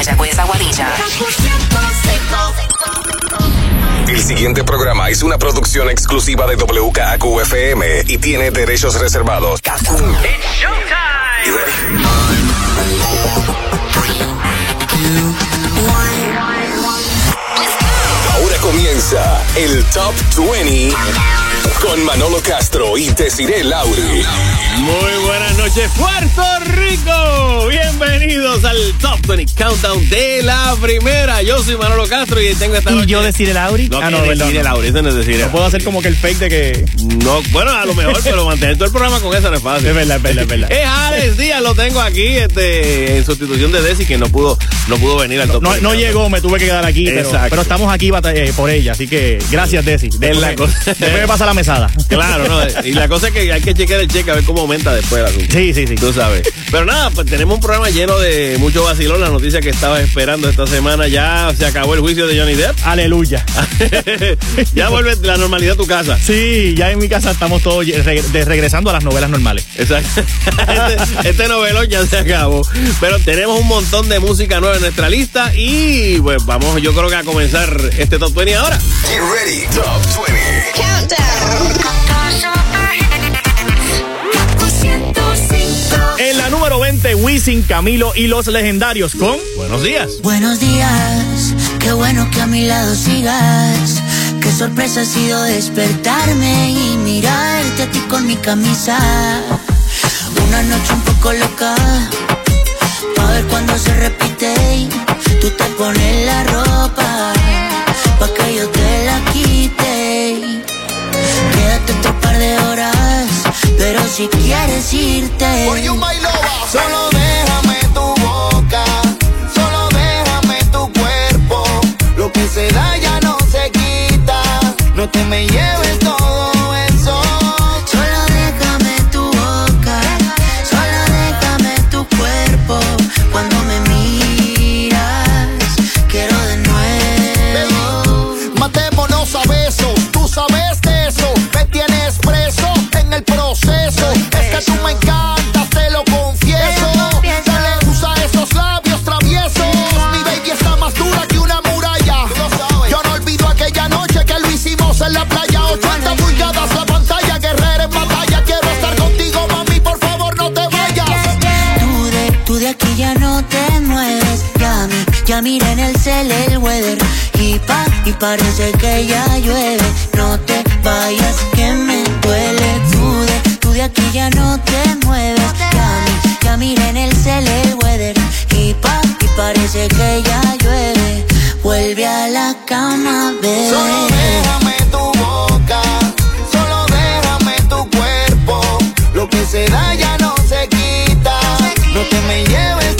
Mayagüez, Aguadilla. El siguiente programa es una producción exclusiva de WKQFM y tiene derechos reservados. You ready? Ahora comienza el Top 20 con Manolo Castro y Desiree Lauri. Muy buenas noches, Puerto Rico. Bienvenidos al Top 20 Countdown de la primera. Yo soy Manolo Castro y tengo esta ¿Y noche. yo decir el Auri? No, ah, no, Lauri, eso no es. No puedo hacer como que el fake de que. No, bueno, a lo mejor, pero mantener todo el programa con eso no es fácil. Es verdad, es verdad, es verdad. Es Alex Díaz, lo tengo aquí este, en sustitución de Desi, que no pudo, no pudo venir al Top No, 20 no llegó, me tuve que quedar aquí, pero, Exacto. pero estamos aquí eh, por ella, así que gracias, Desi. Después, la cosa. después me pasa la Claro, no. Y la cosa es que hay que chequear el cheque a ver cómo aumenta después el asunto. Sí, sí, sí. Tú sabes. Pero nada, pues tenemos un programa lleno de mucho vacilón. La noticia que estabas esperando esta semana ya se acabó el juicio de Johnny Depp. Aleluya. ya vuelve la normalidad a tu casa. Sí, ya en mi casa estamos todos ye- reg- de- regresando a las novelas normales. Exacto. Este, este novelón ya se acabó. Pero tenemos un montón de música nueva en nuestra lista y pues vamos, yo creo que a comenzar este top 20 ahora. Get ready, Top 20. En la número 20, Wisin, Camilo y los legendarios con Buenos días. Buenos días, qué bueno que a mi lado sigas. Qué sorpresa ha sido despertarme y mirarte a ti con mi camisa. Una noche un poco loca, pa' ver cuando se repite. Tú te pones la ropa, pa' que yo te pero si quieres irte. Solo déjame tu boca, solo déjame tu cuerpo. Lo que se da ya no se quita. No te me lleves ya mira en el cel el weather. Y pa, y parece que ya llueve. No te vayas que me duele. Tú de, tú de aquí ya no te mueves. Ya mi, ya mira en el cel el weather. Y pa, y parece que ya llueve. Vuelve a la cama, bebé. Solo déjame tu boca, solo déjame tu cuerpo. Lo que se da ya no se quita. No te me lleves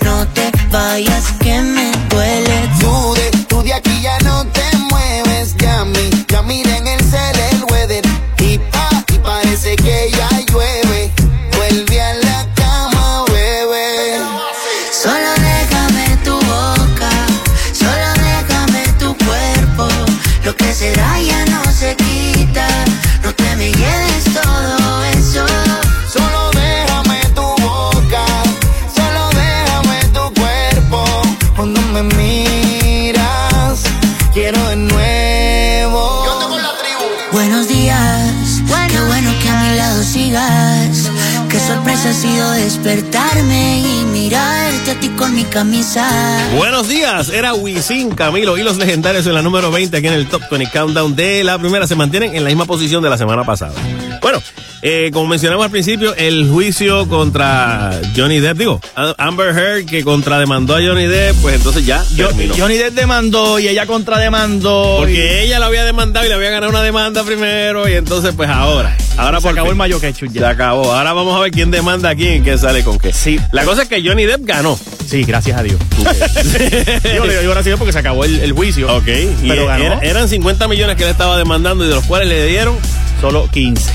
Te vayas que me duele. Tú de, tú de aquí ya no te mueves, ya mi, ya mira en el cel el weather. Con mi camisa. Buenos días, era Wisin, Camilo y los legendarios en la número 20 aquí en el Top 20 Countdown de la primera. Se mantienen en la misma posición de la semana pasada. Bueno, eh, como mencionamos al principio, el juicio contra Johnny Depp, digo, Amber Heard que contrademandó a Johnny Depp, pues entonces ya Yo- terminó. Johnny Depp demandó y ella contrademandó. Porque ella lo había demandado y le había ganado una demanda primero y entonces pues ahora, ahora se por acabó fin. el mayo Se ya. acabó. Ahora vamos a ver quién demanda a quién y quién sale con qué. Sí. La cosa es que Johnny Depp ganó. Sí, gracias a Dios. Yo le doy gracias a Dios porque se acabó el, el juicio. Ok. Y Pero ganó. era- eran 50 millones que él estaba demandando y de los cuales le dieron. Solo 15.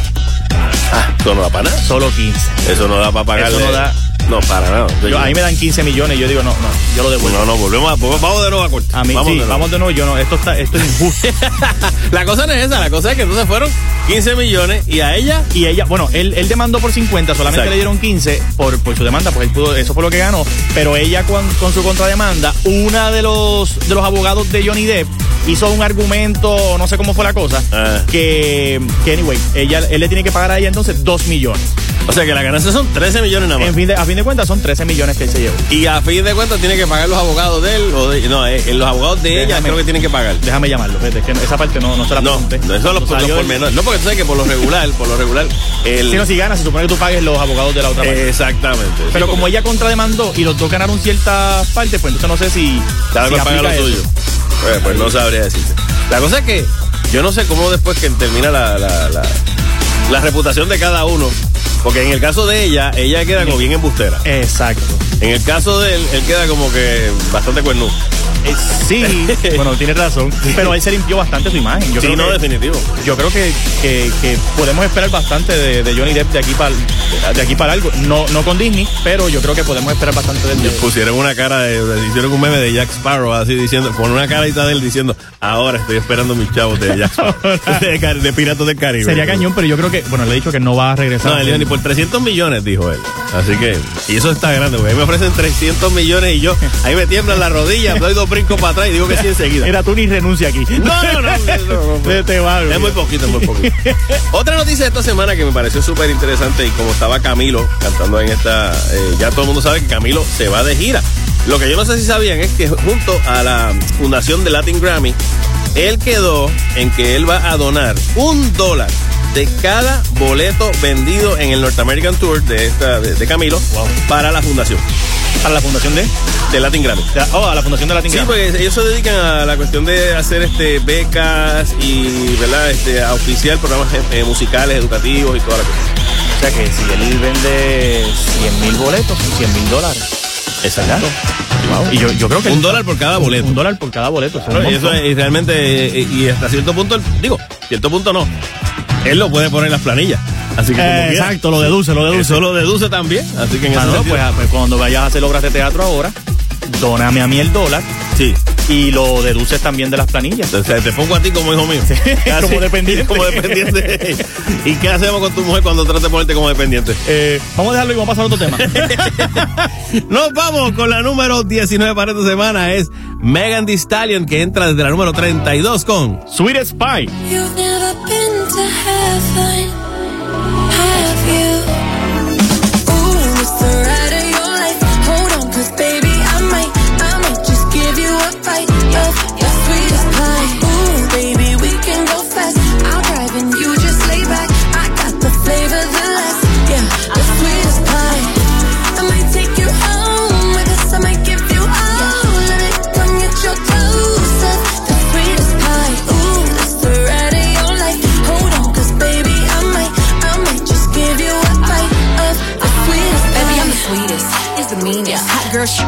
Ah, eso no da para nada. Solo 15. Eso no da para pagarle. Eso no da- No, para nada. Yo, a mí me dan 15 millones y yo digo, no, no, yo lo devuelvo. No, no, volvemos a. Vamos de nuevo a corte. A mí, vamos sí, de nuevo. vamos de nuevo. Yo no, esto, está, esto es injusto. La cosa no es esa, la cosa es que entonces fueron 15 millones y a ella. y ella, bueno, él, él demandó por 50, solamente Exacto. le dieron 15 por, por su demanda, pues él pudo, eso fue lo que ganó. Pero ella con, con su contrademanda, una de los, de los abogados de Johnny Depp hizo un argumento, no sé cómo fue la cosa, Ah. que, que anyway, ella, él le tiene que pagar a ella entonces 2 millones. O sea que la ganancia son 13 millones nada más. En fin de, a fin de cuentas son 13 millones que él se llevó. Y a fin de cuentas tiene que pagar los abogados de él. O de, no, eh, los abogados de ella Déjame- creo que tienen que pagar. Déjame llamarlo, que esa parte no, no se la No, pregunté. no, eso son los, No los salió el- pormenores. No, porque tú sabes que por lo regular, por lo regular, el. Si no, si ganas, se supone que tú pagues los abogados de la otra parte. Exactamente. Sí, Pero como porque ella contrademandó y los dos ganaron ciertas partes, pues entonces no sé si, cada si paga lo eso. Pues, pues no sabría decirte. La cosa es que yo no sé cómo después que termina la, la, la, la reputación de cada uno. Porque en el caso de ella, ella queda como bien embustera. Exacto. En el caso de él, él queda como que bastante cuernudo. Eh, sí, bueno, tienes razón. Pero él se limpió bastante su imagen. Yo sí, creo no, que, definitivo. Yo creo que, que- que podemos esperar bastante de, de Johnny Depp de aquí para de aquí para algo. No, no con Disney, pero yo creo que podemos esperar bastante de él. Pusieron una cara de, hicieron un meme de Jack Sparrow así diciendo, con una carita de él diciendo, ahora estoy esperando mis chavos de Jack Sparrow, de, de Piratas del Caribe. Sería cañón, pero yo creo que, bueno, le he dicho que no va a regresar. No, él dijo, ni por 300 millones, dijo él. Así que, y eso está grande, porque a mí me ofrecen 300 millones y yo, ahí me tiemblan las rodillas, doy dos brincos para atrás y digo que sí enseguida. Era tú ni renuncia aquí. No, no, no, no, no, no. Vete, va, Es muy poquito, es muy poquito. Otra noticia de esta semana que me pareció súper interesante y como estaba Camilo cantando en esta, eh, ya todo el mundo sabe que Camilo se va de gira. Lo que yo no sé si sabían es que junto a la fundación de Latin Grammy, él quedó en que él va a donar un dólar de cada boleto vendido en el North American Tour de esta de, de Camilo para la fundación Para la fundación de. de Latin Grammy. Oh, a la fundación de Latin Sí, Grammy. porque ellos se dedican a la cuestión de hacer este becas y verdad este a auspiciar programas eh, musicales, educativos y toda la cosa. O sea que si él vende 100 mil boletos, son 100 mil dólares. Exacto. Y yo, yo creo que. Un dólar por cada boleto. Un dólar por cada boleto. Bueno, y eso es realmente eh, y hasta cierto punto, digo, cierto punto no. Él lo puede poner en las planillas. Así que como Eh, exacto, lo deduce, lo deduce. Eso lo deduce también. Así que en Ah, ese no, sentido- pues, ah, pues cuando vayas a hacer obras de teatro ahora, dóname a mí el dólar sí. Y lo deduces también de las planillas. Entonces te pongo a ti como hijo mío. como dependiente. Como dependiente. ¿Y qué hacemos con tu mujer cuando trate de ponerte como dependiente? Eh, vamos a dejarlo y vamos a pasar a otro tema. Nos vamos con la número 19 para esta semana. Es Megan Thee Stallion que entra desde la número 32 con Sweet Spy. You've never been to heaven, have you? Ooh, it's the ride of your life. Hold on, 'cause baby, yeah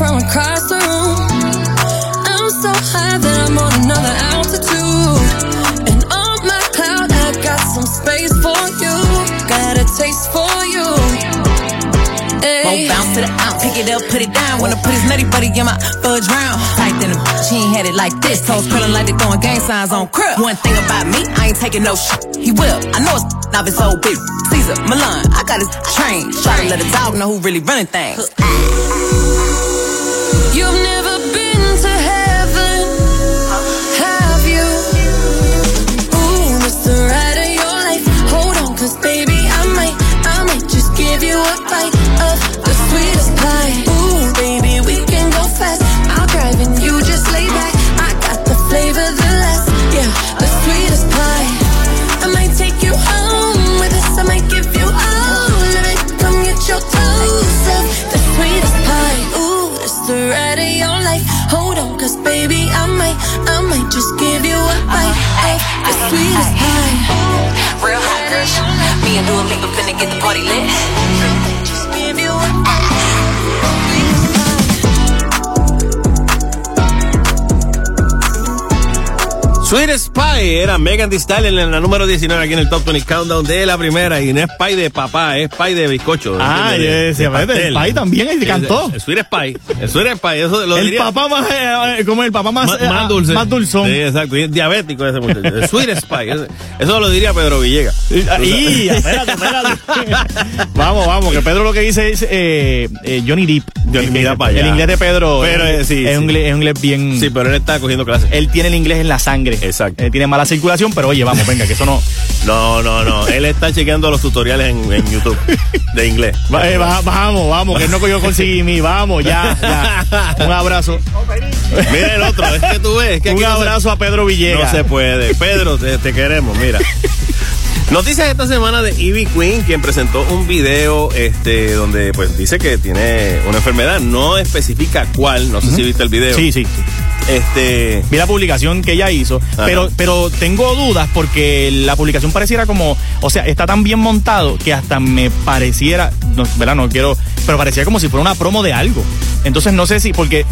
from across the room. I'm so high that I'm on another altitude. And on my cloud, I got some space for you. Got a taste for you. Won't bounce to the out, pick it up, put it down. Wanna put his nutty buddy in my fudge round. Tight him, she ain't had it like this. Toes curling like they throwing gang signs on crib. One thing about me, I ain't taking no shit. He will. I know it's not his old big Caesar Milan. I got his train. Try to let a dog know who really running things. You've never Me and Dua Lipa finna get the party lit. Sweet Spy era Megan Thee Stallion en la número 19 aquí en el Top 20 Countdown de la primera y no es pie de papá, es pie de bizcocho. Ah, pastel. el país también ahí cantó. El Sweet Spy, el Sweet Spy, eso lo El diría- papá más, eh, como el papá más, más, más dulce. Más dulzón. Sí, exacto. Y es diabético ese muchacho. El Sweet Spy. ese- Eso lo diría Pedro Villegas. Y, espérate, espérate. vamos, vamos, que Pedro lo que dice es eh, eh, Johnny Depp. Johnny el, mira pa' allá. el inglés de Pedro Pero, eh, eh, sí, es, sí. Un es un inglés bien. Sí, pero él está cogiendo clases. Él tiene el inglés en la sangre. Exacto. Eh, tiene mala circulación, pero oye, vamos, venga, que eso no. No, no, no. Él está chequeando los tutoriales en, en YouTube de inglés. Va- eh, va- vamos, vamos, que él no cogió conseguir mi. Vamos, ya, ya. Un abrazo. Mira el otro, es que tú ves. Que Un aquí no se- abrazo a Pedro Villegas. No se puede. Pedro, te, te queremos, mira. Noticias esta semana de Ivy Queen, quien presentó un video este, donde pues dice que tiene una enfermedad. No especifica cuál, no sé si viste el video. Sí, sí. Este. Vi la publicación que ella hizo, Ajá. pero, pero tengo dudas porque la publicación pareciera como, o sea, está tan bien montado que hasta me pareciera, no, ¿verdad? No quiero, pero parecía como si fuera una promo de algo. Entonces no sé si, porque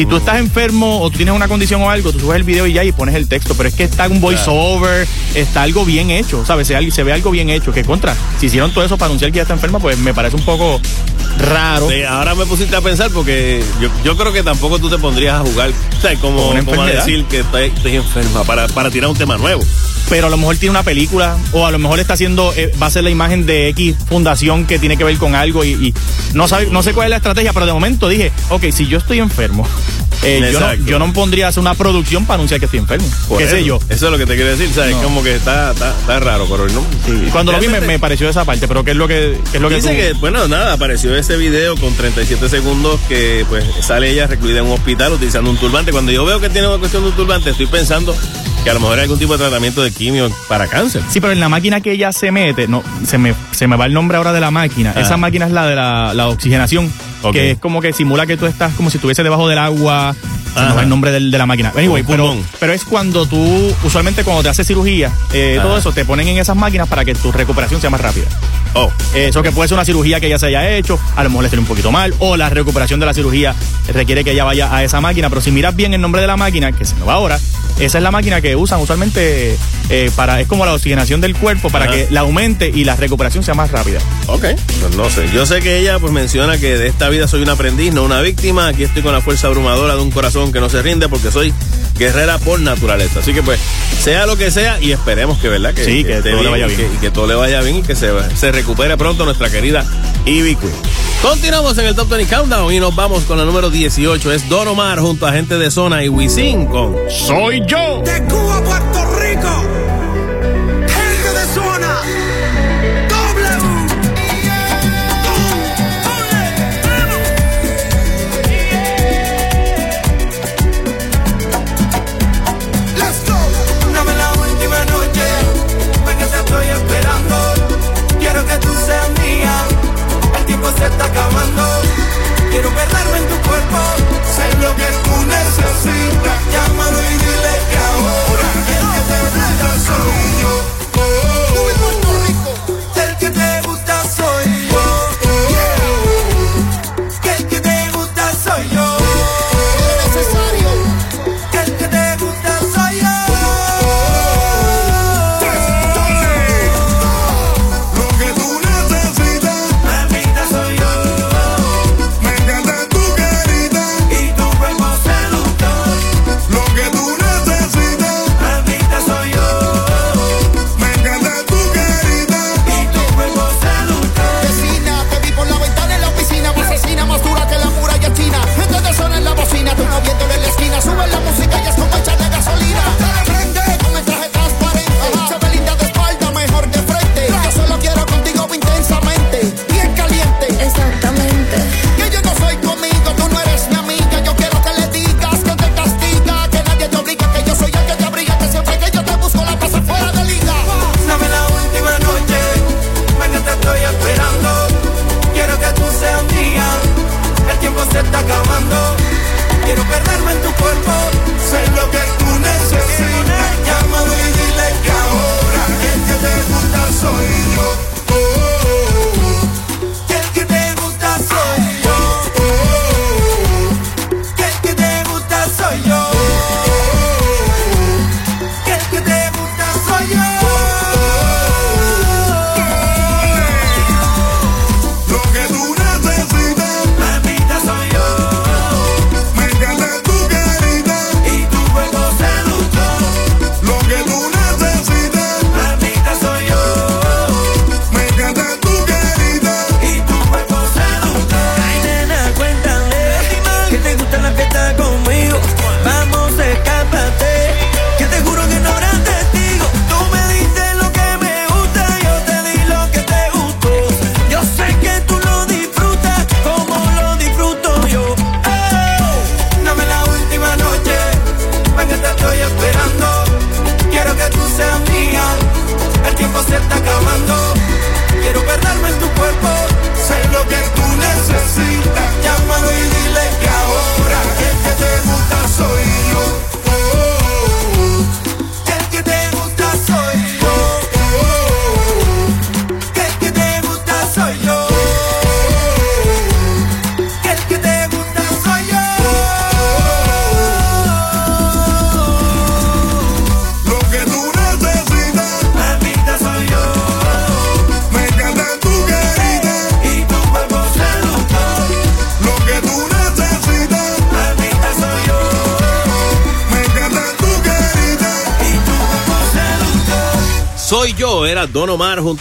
si tú estás enfermo o tú tienes una condición o algo, tú subes el video y ya y pones el texto, pero es que está un voiceover, está algo bien hecho, ¿sabes? Se, se ve algo bien hecho, que contra, si hicieron todo eso para anunciar que ya está enferma, pues me parece un poco raro. Sí, ahora me pusiste a pensar porque yo, yo creo que tampoco tú te pondrías a jugar, o sea, como, a decir que estoy, estoy enferma para, para tirar un tema nuevo. pero a lo mejor tiene una película o a lo mejor está haciendo eh, va a ser la imagen de X fundación que tiene que ver con algo y, y no sabe no sé cuál es la estrategia pero de momento dije ok si yo estoy enfermo eh, yo, no, yo no pondría hacer una producción para anunciar que estoy enfermo Por qué eso. sé yo Eso es lo que te quiero decir, ¿sabes? No. Como que está, está, está raro, pero no. cuando lo vi me, me pareció esa parte pero qué es lo que qué es lo que Dice tú- que, bueno, nada, apareció ese video con 37 segundos que pues sale ella recluida en un hospital utilizando un turbante. Cuando yo veo que tiene una cuestión de un turbante, estoy pensando que a lo mejor hay algún tipo de tratamiento de quimio para cáncer. Sí, pero en la máquina que ella se mete, no, se me, se me va el nombre ahora de la máquina. Ah. Esa máquina es la de la, la oxigenación, que es como que simula que tú estás como si estuviese debajo del agua. Se me va el nombre de la máquina. Anyway, pero, pero es cuando tú, usualmente cuando te haces cirugía, eh, todo eso, te ponen en esas máquinas para que tu recuperación sea más rápida. Oh, Eso que puede ser una cirugía que ya se haya hecho, a lo mejor le sale un poquito mal, o la recuperación de la cirugía requiere que ella vaya a esa máquina, pero si miras bien el nombre de la máquina, que se me va ahora, esa es la máquina que usan usualmente eh, para, es como la oxigenación del cuerpo para Ajá. que la aumente y la recuperación sea más rápida. ok. Pues no sé. Yo sé que ella pues menciona que de esta vida soy un aprendiz, no una víctima. Aquí estoy con la fuerza abrumadora de un corazón que no se rinde porque soy guerrera por naturaleza. Así que pues, sea lo que sea y esperemos que, ¿verdad? Que, Sí, que todo le vaya y bien. que- y que todo le vaya bien y que se, se recupere pronto nuestra querida Ivy Queen. Continuamos en el Top 20 Countdown y nos vamos con la número 18. Es Don Omar junto a gente de zona y Wisin con ¡Soy yo! De Cuba a Puerto Rico. meterme en tu cuerpo. Sé lo que tú necesitas. Llámalo y dile que ahora. El que te gusta soy yo.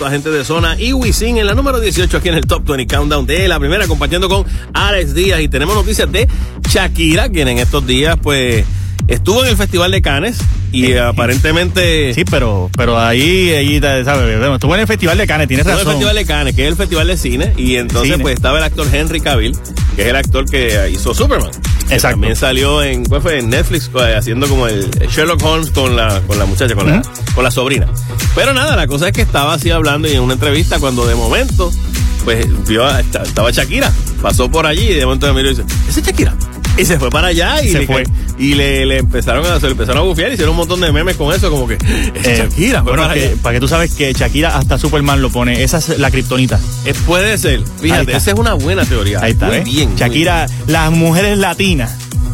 Gente de zona y Wisin en la número 18 aquí en el Top 20 Countdown de la primera, compartiendo con Alex Díaz. Y tenemos noticias de Shakira, quien en estos días, pues, estuvo en el Festival de Cannes y aparentemente. Sí, pero, pero ahí, ahí, ¿sabes? Estuvo en el Festival de Cannes, tienes Estuvo en el razón. Festival de Cannes, que es el festival de cine, y entonces Cine. pues estaba el actor Henry Cavill, que es el actor que hizo Superman. Exacto. También salió en, ¿cuál fue? en Netflix eh, haciendo como el Sherlock Holmes con la, con la muchacha, con, la, con la sobrina. Pero nada, la cosa es que estaba así hablando y en una entrevista cuando de momento, pues vio, a- esta- estaba Shakira, pasó por allí y de momento me miró y dice, ¿ese es Shakira? Y se fue para allá y, Se le, fue. y le, le empezaron a se le empezaron a bufiar y hicieron un montón de memes con eso, como que "Ese es Eh, Shakira, bueno, para que, allá". para que tú sabes que Shakira hasta Superman lo pone. Esa es la kriptonita. Eh, puede ser. Fíjate, esa es una buena teoría. Ahí está, Muy ¿ves? bien. muy Shakira, las mujeres latinas.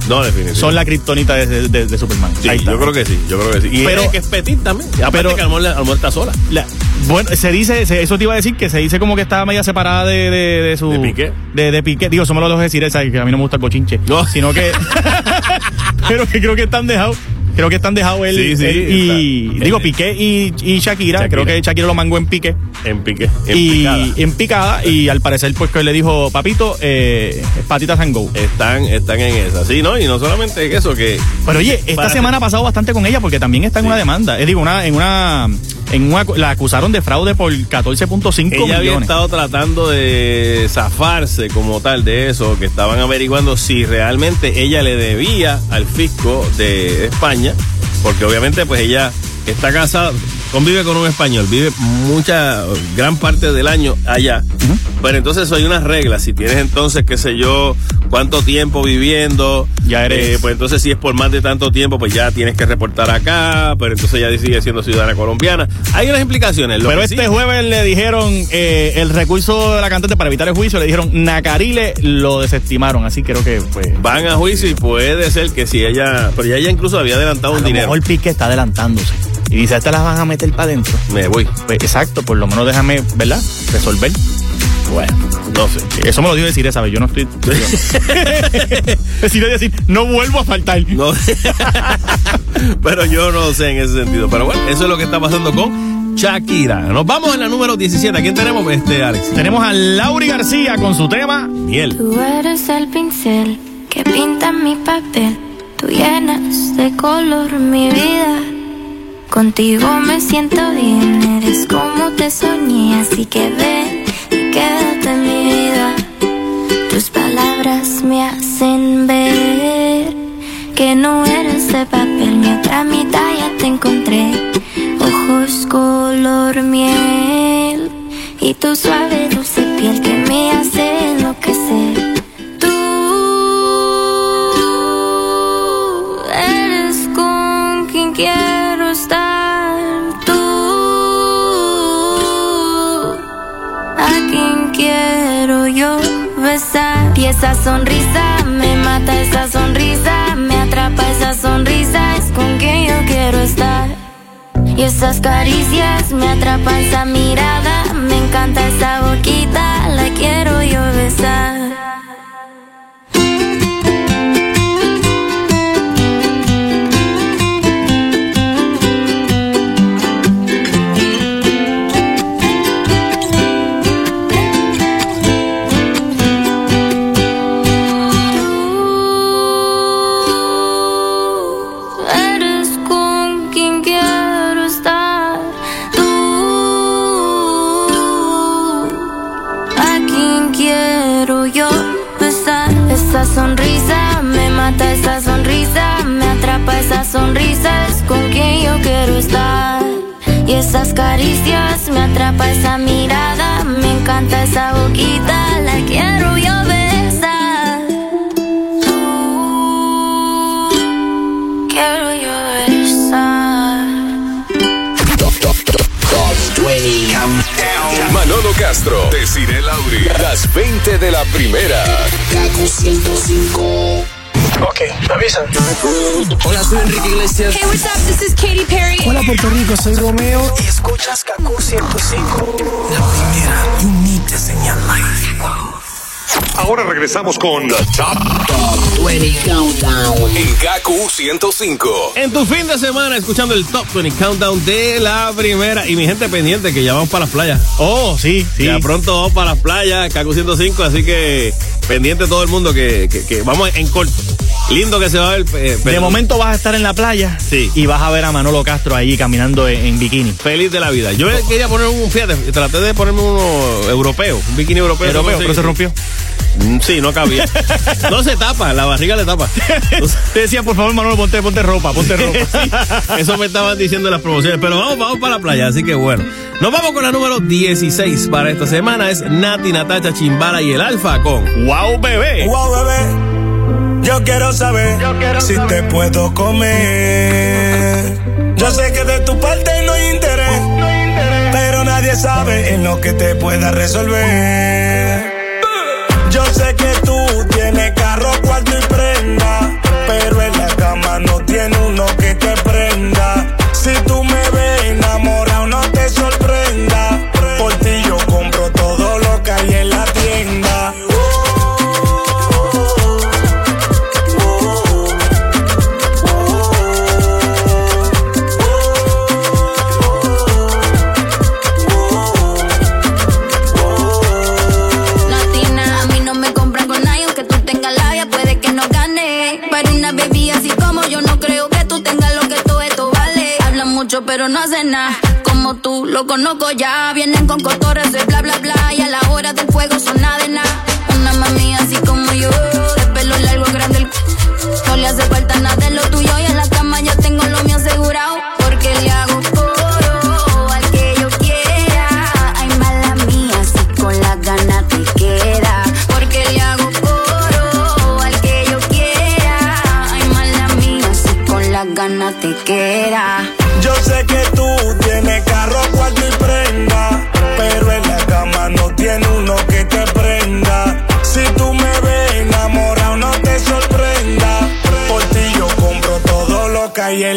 No, definitivamente. son la kriptonita de, de- de Superman. Sí, Ahí está. yo creo que sí, yo creo que sí. Y Pero- que es petit también. Aparte pero- que Almor, está sola. La- bueno, se dice, se- eso te iba a decir que se dice como que estaba media separada de, de, de su. ¿De Piqué? De, de Piqué. Digo, eso me lo dejo decir esa, que a mí no me gusta el bochinche. No. Sino que. pero que creo que están dejados. Creo que están dejados él, Sí, sí, él y. está. Digo, Piqué y, y Shakira, Shakira. Creo que Shakira lo mangó en Piqué. En pique. En y picada. en picada. Y al parecer, pues que le dijo, papito, eh, patitas and go. Están, están en esa. Sí, ¿no? Y no solamente eso, que. Pero oye, esta semana ha pasado bastante con ella porque también está en Sí. una demanda. Es digo, una, en una. En una, la acusaron de fraude por 14.5 Ella había millones. estado tratando de zafarse como tal de eso, que estaban averiguando si realmente ella le debía al fisco de España, porque obviamente pues ella está casada, convive con un español, vive mucha, gran parte del año allá, pero entonces hay unas reglas, si tienes entonces, qué sé yo, cuánto tiempo viviendo, Ya eres- eh, pues entonces si es por más de tanto tiempo, pues ya tienes que reportar acá, pero entonces ya sigue siendo ciudadana colombiana. Hay unas implicaciones. lo Pero este sí- jueves le dijeron eh, el recurso de la cantante para evitar el juicio, le dijeron Nacarile, lo desestimaron. Así creo que pues. van a juicio y puede ser que si ella, pero ya ella incluso había adelantado A un lo dinero. mejor Piqué está adelantándose. Y dice, ¿estas las van a meter para adentro? Me voy. Pues exacto, por lo menos déjame, ¿verdad? Resolver. Bueno, no sé. Eso me lo dio decir esa vez, yo no estoy. Decir decir, no vuelvo a faltar. No. pero yo no sé en ese sentido. Pero bueno, eso es lo que está pasando con Shakira. Nos vamos en la número 17. ¿A quién tenemos, este, Alex? Tenemos a Lauri García con su tema. Miel. Tú eres el pincel que pinta mi papel. Tú llenas de color mi vida. Contigo me siento bien, eres como te soñé, así que ven y quédate en mi vida. Tus palabras me hacen ver que no eres de papel, mi otra mitad ya te encontré. Ojos color miel y tu suave dulce piel que me hace enloquecer. Tú eres con quien quiero. Y esa sonrisa me mata, esa sonrisa me atrapa, esa sonrisa es con quien yo quiero estar. Y esas caricias me atrapan, esa mirada, me encanta esa boquita, la quiero yo besar. Y esas caricias me atrapa, esa mirada me encanta, esa boquita la quiero yo besar. Quiero yo besar. Manolo Castro, Desiree Lauri, las 20 de la primera. Kaku 105. Ok, me avisan. Hola, soy Enrique Iglesias. Hey, what's up? This is Katy Perry. Hola, Puerto Rico, soy Romeo. Y escuchas Kaku 105. La primera, you need to señal life. Ahora regresamos con The Top, 20 Countdown. en Kaku 105. En tu fin de semana, escuchando el Top 20 Countdown de la primera. Y mi gente pendiente, que ya vamos para las playas. Oh, sí, sí. Ya pronto vamos para las playas, Kaku 105. Así que pendiente todo el mundo que, que- que vamos en corto. Lindo que se va a ver. eh, De momento vas a estar en la playa Sí. y vas a ver a Manolo Castro ahí caminando en, en bikini. Feliz de la vida. Yo quería poner un, fíjate, traté de ponerme uno europeo, un bikini europeo. Europeo, pero se rompió. Mm, Sí, no cabía. No se tapa, la barriga le tapa. Te decía, por favor, Manolo, ponte, ponte ropa, ponte ropa. Sí, eso me estaban diciendo en las promociones. Pero vamos, vamos para la playa, así que bueno. Nos vamos con la número 16 para esta semana. Es Nati, Natacha, Chimbala y el Alfa con ¡Wow, bebé! Wow, bebé, yo quiero saber si te puedo comer. Yo sé que de tu parte no hay interés, pero nadie sabe en lo que te pueda resolver. Yo sé que tú tienes carro, cuarto y prenda, pero en la cama no tiene uno que te prenda. Si tú no hacen nada, como tú lo conozco ya. Vienen con cotorras de bla bla bla y a la hora del fuego son de nada. Una mami así como yo, de pelo largo, grande No le hace falta nada de lo tuyo y en la cama ya tengo lo mío asegurado. Porque le hago coro al que yo quiera. Ay, mala mía, si con las ganas te queda. Porque le hago coro al que yo quiera. Ay, mala mía, si con las ganas te queda.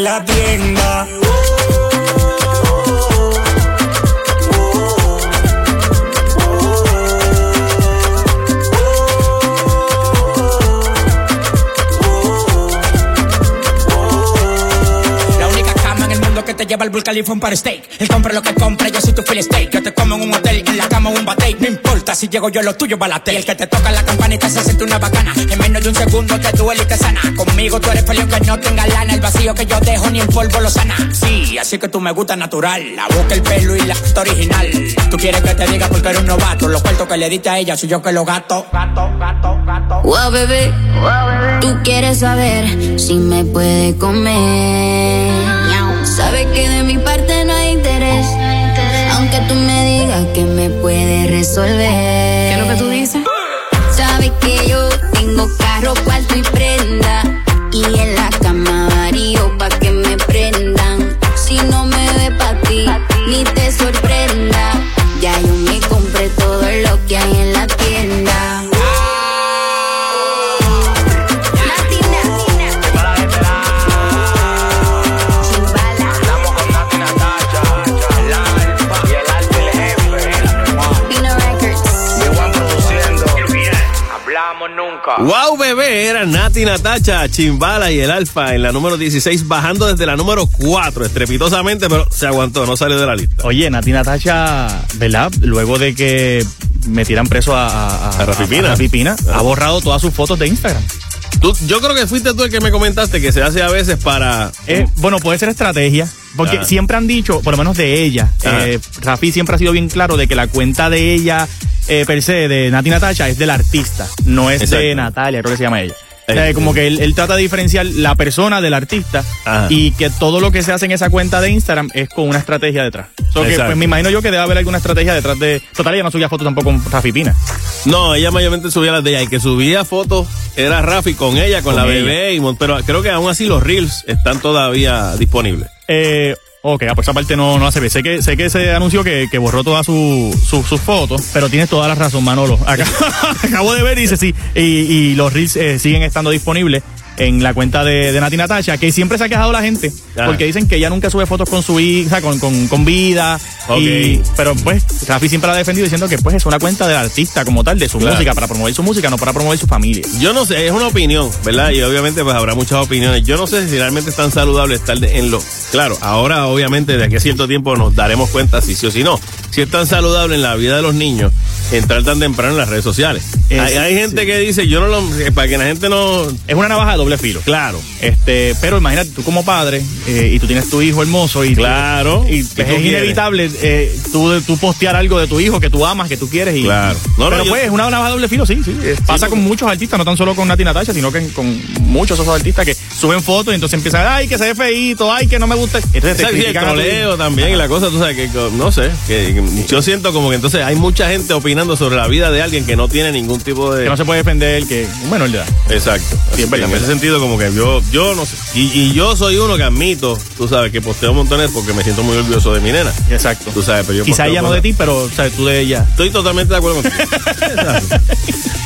La tienda. Lleva al Burj Khalifa un par steak. Él compra lo que compra, yo soy tu fill steak. Yo te como en un hotel, en la cama un bate. No importa si llego yo, lo tuyo balate. Y el que te toca la campanita se siente una bacana. En menos de un segundo te duele y te sana. Conmigo tú eres peleón que no tenga lana. El vacío que yo dejo ni el polvo lo sana. Sí, así que tú me gusta natural. La boca, el pelo y la acto original. Tú quieres que te diga porque eres un novato. Los cuartos que le diste a ella soy yo que lo gato. Gato, gato, gato. Wow, bebé, tú quieres saber si me puede comer. Sabes que de mi parte no hay interés. Aunque tú me digas que me puede resolver. ¿Qué es lo que tú dices? Sabes que yo tengo carro, cuarto y prenda. Wow, bebé, era Nati Natacha, Chimbala y el Alfa en la número 16, bajando desde la número 4, estrepitosamente, pero se aguantó, no salió de la lista. Oye, Nati Natacha, ¿verdad? Luego de que metieran preso a, a, A Rafi Pina. a Rafi Pina, ha borrado todas sus fotos de Instagram. Tú- yo creo que fuiste tú el que me comentaste que se hace a veces para... Eh, bueno, puede ser estrategia, porque Ah. siempre han dicho, por lo menos de ella, eh, Rafi siempre ha sido bien claro de que la cuenta de ella, eh, per se, de Nati Natacha, es del artista, no es de. Natalia, creo que se llama ella. O sea, como que él, él trata de diferenciar la persona del artista Ajá. y que todo lo que se hace en esa cuenta de Instagram es con una estrategia detrás. So que, pues, me imagino yo que debe haber alguna estrategia detrás de. Total, ella no subía fotos tampoco con Rafi Pina. No, ella mayormente subía las de ella. Y que subía fotos era Rafi con ella, con, Con la ella. bebé. Y, pero creo que aún así los reels están todavía disponibles. Eh, ok, ah, pues esa parte no, no se ve. Sé que, sé que se anunció que, que borró todas su- su- sus fotos, pero tienes toda la razón, Manolo. Acá- acabo de ver y dice sí. Y, y los reels eh, siguen estando disponibles en la cuenta de, de Nati Natasha, que siempre se ha quejado la gente, Ah. porque dicen que ella nunca sube fotos con su hija, con, con, con vida. Y, pero pues, Rafi siempre la ha defendido diciendo que pues es una cuenta del artista como tal, de su Claro. música, para promover su música, no para promover su familia. Yo no sé, es una opinión, ¿verdad? Y obviamente pues habrá muchas opiniones. Yo no sé si realmente es tan saludable estar en lo... Claro, ahora obviamente de aquí a cierto tiempo nos daremos cuenta si sí o si no. Si es tan saludable en la vida de los niños entrar tan temprano en las redes sociales. Es- hay, hay gente que dice, yo no lo... Para que la gente no... Es una navaja de doble filo. Claro. Este, pero imagínate tú como padre eh, y tú tienes tu hijo hermoso y tú- Claro. y ¿Qué pues, tú es inevitable eh, tú, tú postear algo de tu hijo que tú amas, que tú quieres y Claro. No, no, pero yo- pues es una navaja de doble filo, sí, sí. Pasa con muchos artistas, no tan solo con Nati Natasha, sino que con muchos otros artistas que suben fotos y entonces empiezan, ay, que se ve feíto, ay, que no me gusta. Entonces te el troleo también y la cosa, tú sabes que, no sé, que que yo siento como que entonces hay mucha gente opinando sobre la vida de alguien que no tiene ningún tipo de... que no se puede defender, que un menor de edad. Exacto. Verdad, en ese sentido, como que yo, yo no sé. Y, y yo soy uno que admito, tú sabes, que posteo montones porque me siento muy orgulloso de mi nena. Exacto. Tú sabes, pero yo Quizá ella no de ti, pero sabes tú de ella. Estoy totalmente de acuerdo contigo. Exacto.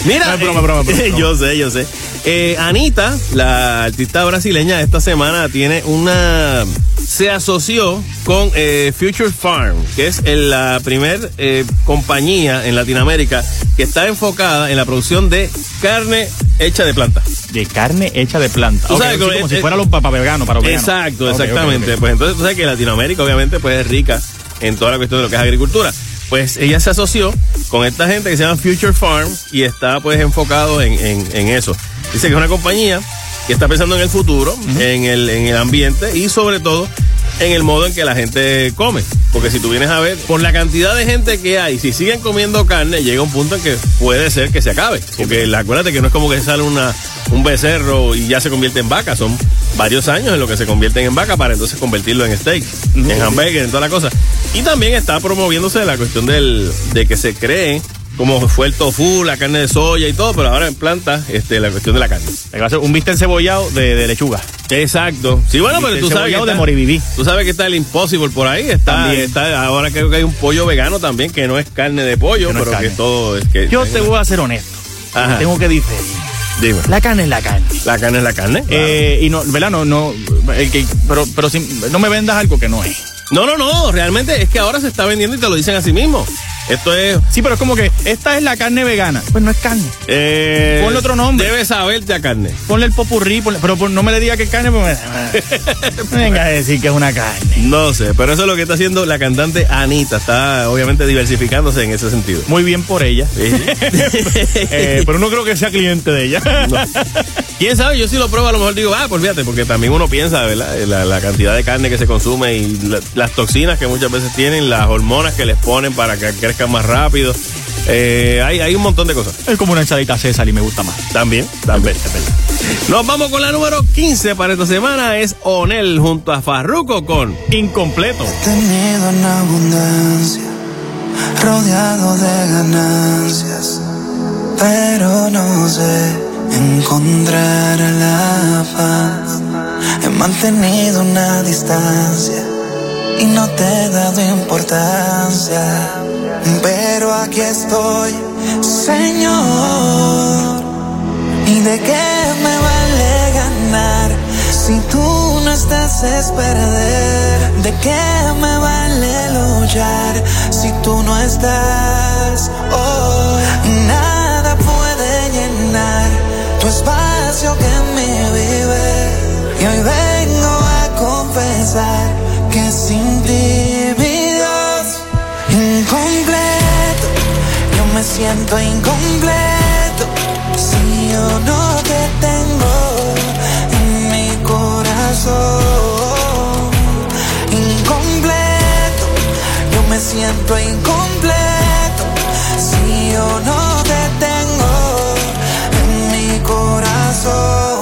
Mira, No es broma, eh, broma, broma, broma. yo sé, yo sé. Eh, Anita, la artista brasileña, esta semana tiene una. Se asoció con eh, Future Farm, que es el- la primer eh, compañía en Latinoamérica que está enfocada en la producción de carne hecha de planta. De carne hecha de planta. Tú sabes como es- si es- fuera los papás veganos para veganos. Exacto, exactamente. Pues entonces tú sabes que Latinoamérica obviamente pues es rica en toda la cuestión de lo que es agricultura. Pues ella se asoció con esta gente que se llama Future Farm y está pues enfocado en, en- en eso. Dice que es una compañía que está pensando en el futuro, en, el, en el ambiente y sobre todo en el modo en que la gente come. Porque si tú vienes a ver, por la cantidad de gente que hay, si siguen comiendo carne, llega un punto en que puede ser que se acabe. Porque la- acuérdate que no es como que sale una, un becerro y ya se convierte en vaca. Son varios años en lo que se convierten en vaca para entonces convertirlo en steak, en hamburger, en toda la cosa. Y también está promoviéndose la cuestión del, de que se cree como fue el tofu, la carne de soya y todo, pero ahora en planta este, la cuestión de la carne. Va a hacer un bistec cebollado de, de lechuga. Exacto. Sí, bueno, pero tú sabes, que de está, Moribibi. tú sabes que está el Impossible por ahí. Está, está, ahora creo que hay un pollo vegano también, que no es carne de pollo, Que no es pero que todo. Es que, Yo te voy a ser honesto. Ajá. Tengo que diferir. Dime. La carne es la carne. La carne es la carne. Eh, y no, ¿verdad? No, no, el que, pero, pero si, no me vendas algo que no es. No, no, no. Realmente es que ahora se está vendiendo y te lo dicen a sí mismo. Esto es. Sí, pero es como que esta es la carne vegana. Pues no es carne. Eh, Ponle otro nombre. Debe saberte a carne. Ponle el popurrí, ponle- pero por- no me le diga que es carne, pues me, venga a decir que es una carne. No sé, pero eso es lo que está haciendo la cantante Anita. Está obviamente diversificándose en ese sentido. Muy bien por ella. Sí. Eh, pero no creo que sea cliente de ella. Quién sabe, yo si lo pruebo a lo mejor digo, ah, pues fíjate, porque también uno piensa, ¿verdad? La, la cantidad de carne que se consume y la- las toxinas que muchas veces tienen, las hormonas que les ponen para que crezcan más rápido. Eh, hay, hay un montón de cosas. Es como una ensaladita César y me gusta más. También, también, verdad. Nos vamos con la número 15 para esta semana. Es Onel junto a Farruko con Incompleto. tenido en abundancia, rodeado de ganancias, pero no sé encontrar la paz. He mantenido una distancia y no te he dado importancia, pero aquí estoy, Señor. ¿Y de qué me vale ganar si tú no estás es perder? ¿De qué me vale luchar si tú no estás? Oh, nada puede llenar tu espacio que me vive. Y hoy vengo a confesar siento incompleto si yo no te tengo en mi corazón. Incompleto, yo me siento incompleto si yo no te tengo en mi corazón.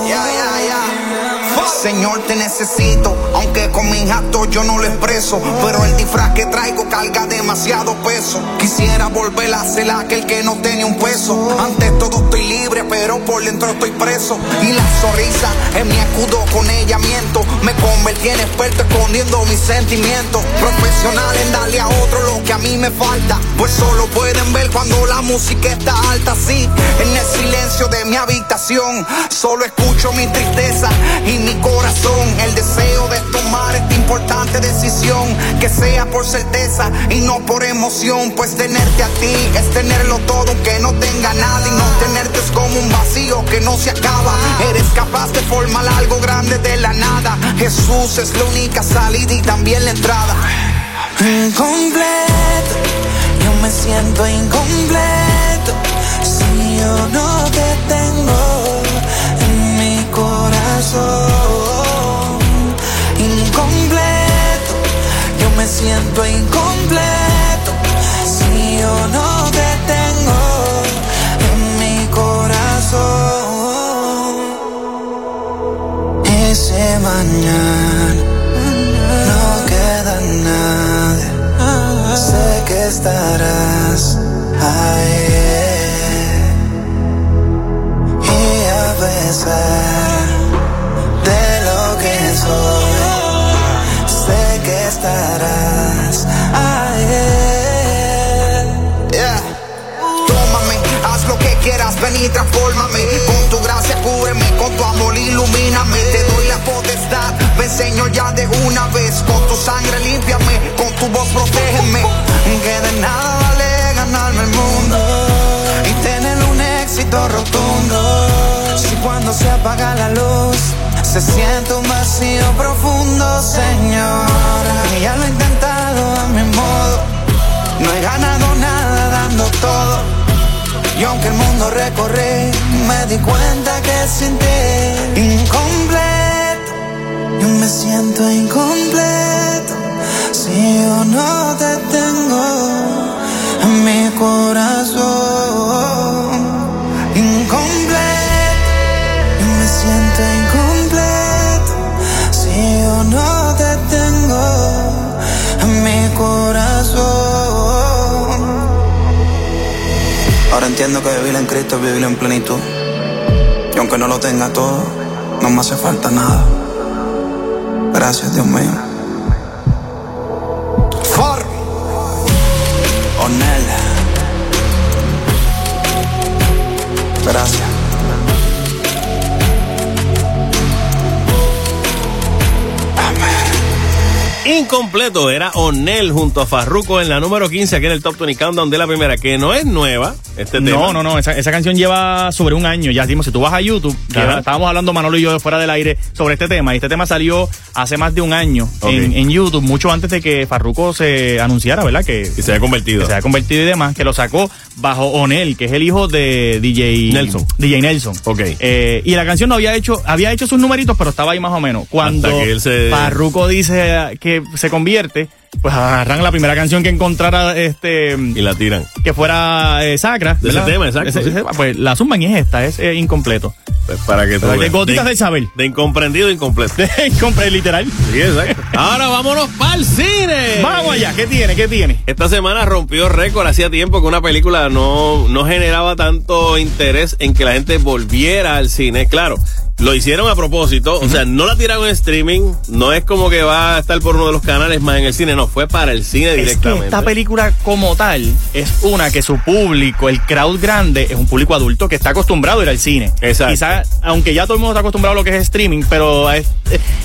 Señor, te necesito, aunque con mis actos yo no lo expreso. Pero el disfraz que traigo carga demasiado peso. Quisiera volver a ser aquel que no tenía un peso. Ante todo estoy libre, pero por dentro estoy preso. Y la sonrisa es mi escudo, con ella miento. Me convertí en experto escondiendo mis sentimientos. Profesional en darle a otro lo que a mí me falta. Pues solo pueden ver cuando la música está alta, sí. En el silencio de mi habitación, solo escucho mi tristeza y mi corazón. El deseo de tomar esta importante decisión, que sea por certeza y no por emoción. Pues tenerte a ti es tenerlo todo, aunque no tenga nada. Y no tenerte es como un vacío que no se acaba. Eres capaz de formar algo grande de la nada. Jesús es la única salida y también la entrada. Incompleto, yo me siento incompleto si yo no te tengo en mi corazón. Me siento incompleto si yo no te tengo en mi corazón. Ese mañana no queda nada, sé que estarás ahí. Y a pesar de lo que soy, estarás ahí. Yeah. Tómame, haz lo que quieras, ven y transfórmame. Con tu gracia cúbreme, con tu amor ilumíname. Te doy la potestad, ven Señor ya de una vez. Con tu sangre límpiame, con tu voz protégeme. Que de nada vale ganarme el mundo y tener un éxito rotundo. Si cuando se apaga la luz se siente un vacío profundo, Señor. Ya lo he intentado a mi modo, no he ganado nada dando todo. Y aunque el mundo recorrí, me di cuenta que sin ti, que vivir en Cristo es vivir en plenitud. Y aunque no lo tenga todo, no me hace falta nada. Gracias, Dios mío. Incompleto era Onel junto a Farruko en la número 15 aquí en el Top 20 Countdown de la primera, que no es nueva. Este tema. No, no, no, esa, esa canción lleva sobre un año. Ya dimos, si tú vas a YouTube, estábamos hablando Manolo y yo fuera del aire sobre este tema. Y este tema salió hace más de un año en, en YouTube, mucho antes de que Farruko se anunciara, ¿verdad? Que, Y se había convertido. que se había convertido y demás, que lo sacó bajo Onel, que es el hijo de DJ Nelson. DJ Nelson. Ok. Eh, y la canción no había hecho, había hecho sus numeritos, pero estaba ahí más o menos. Cuando que Farruko dice que se convierte, pues agarran la primera canción que encontrara este Y la tiran. que fuera eh, sacra. De ese tema, exacto, Ese- sí. ese- pues la zumban y es esta, es eh, incompleto. Pues para que tú de gotitas de, saber. de incomprendido incompleto. Compré literal. Sí, exacto. Ahora vámonos para el cine. Vamos allá, ¿qué tiene? ¿Qué tiene? Esta semana rompió récord. Hacía tiempo que una película no, no generaba tanto interés en que la gente volviera al cine. Claro, lo hicieron a propósito. O sea, no la tiraron en streaming. No es como que va a estar por uno de los canales más en el cine. No, fue para el cine Es que directamente. esta película como tal es una que su público, el crowd grande, es un público adulto que está acostumbrado a ir al cine. Exacto. Quizá, aunque ya todo el mundo está acostumbrado a lo que es streaming, pero es-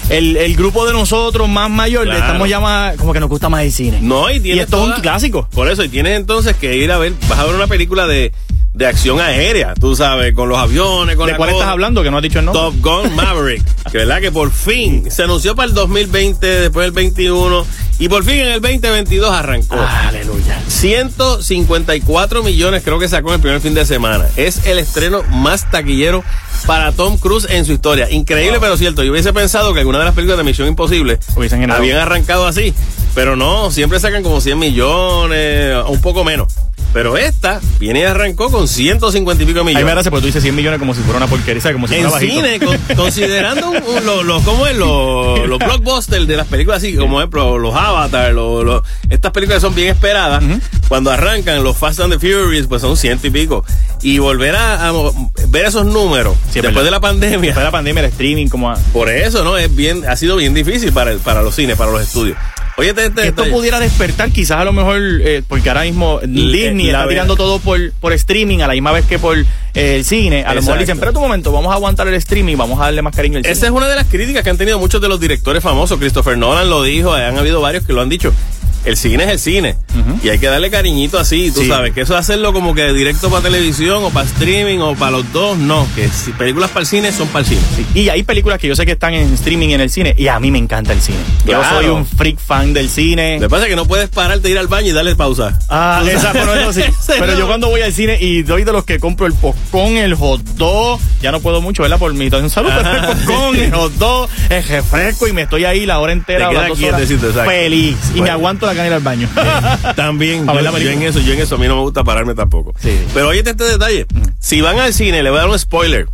el, el grupo de nosotros más mayor, Claro. estamos ya más, como que nos gusta más el cine. No, y, y tienes esto es un clásico. Por eso, y tienes entonces que ir a ver, vas a ver una película de, de acción aérea, tú sabes, con los aviones, con ¿De la cuál cosa. estás hablando? Que no has dicho el nombre. Top Gun Maverick, que verdad que por fin se anunció para el 2020, después del 21 y por fin en el 2022 arrancó. Aleluya. 154 millones creo que sacó en el primer fin de semana. Es el estreno más taquillero para Tom Cruise en su historia. Increíble pero cierto. Yo hubiese pensado que alguna de las películas de Misión Imposible habían arrancado así, pero no, siempre sacan como 100 millones, un poco menos. Pero esta viene y arrancó con 150 y pico Ahí me millones. hace, porque tú dices 100 millones como si fuera una porquería. Como si En fuera cine, con- considerando un- un- lo- lo- ¿cómo es? Los los blockbusters de las películas así, como es, los, los Avatar, los- los- estas películas son bien esperadas. Cuando arrancan los Fast and the Furious, pues son ciento y pico. Y volver a, a ver esos números Sí, después verdad. de la pandemia. Después de la pandemia, el streaming, como a- Por eso, ¿no? Es bien, ha sido bien difícil para, el- para los cines, para los estudios. Oye, este, este esto pudiera despertar quizás a lo mejor, eh, porque ahora mismo Disney la está tirando todo por, por streaming a la misma vez que por eh, el cine. A lo mejor dicen, espera un momento, vamos a aguantar el streaming, vamos a darle más cariño al Esa cine. es una de las críticas que han tenido muchos de los directores famosos. Christopher Nolan lo dijo, han habido varios que lo han dicho. El cine es el cine. Y hay que darle cariñito así, tú Sí. sabes. Que eso hacerlo como que directo para televisión o para streaming o para los dos, no. Que si películas para el cine son para el cine. Y hay películas que yo sé que están en streaming y en el cine, y a mí me encanta el cine. Yo soy un freak fan del cine. Lo que pasa es que no puedes pararte, ir al baño y darle pausa. Ah, esa, pero, eso sí. pero yo cuando voy al cine y doy de los que compro el popcorn, el hot dog, ya no puedo mucho, ¿verdad? Por mi salud, pero el popcorn, el hot dog, el refresco y me estoy ahí la hora entera, Te o las quedas dos horas, quietecito, exacto. feliz. Y me aguanto la ir al baño. También, A ver yo, en eso, yo en eso, a mí no me gusta pararme tampoco. Sí. Pero oye este detalle. Si van al cine, le voy a dar un spoiler.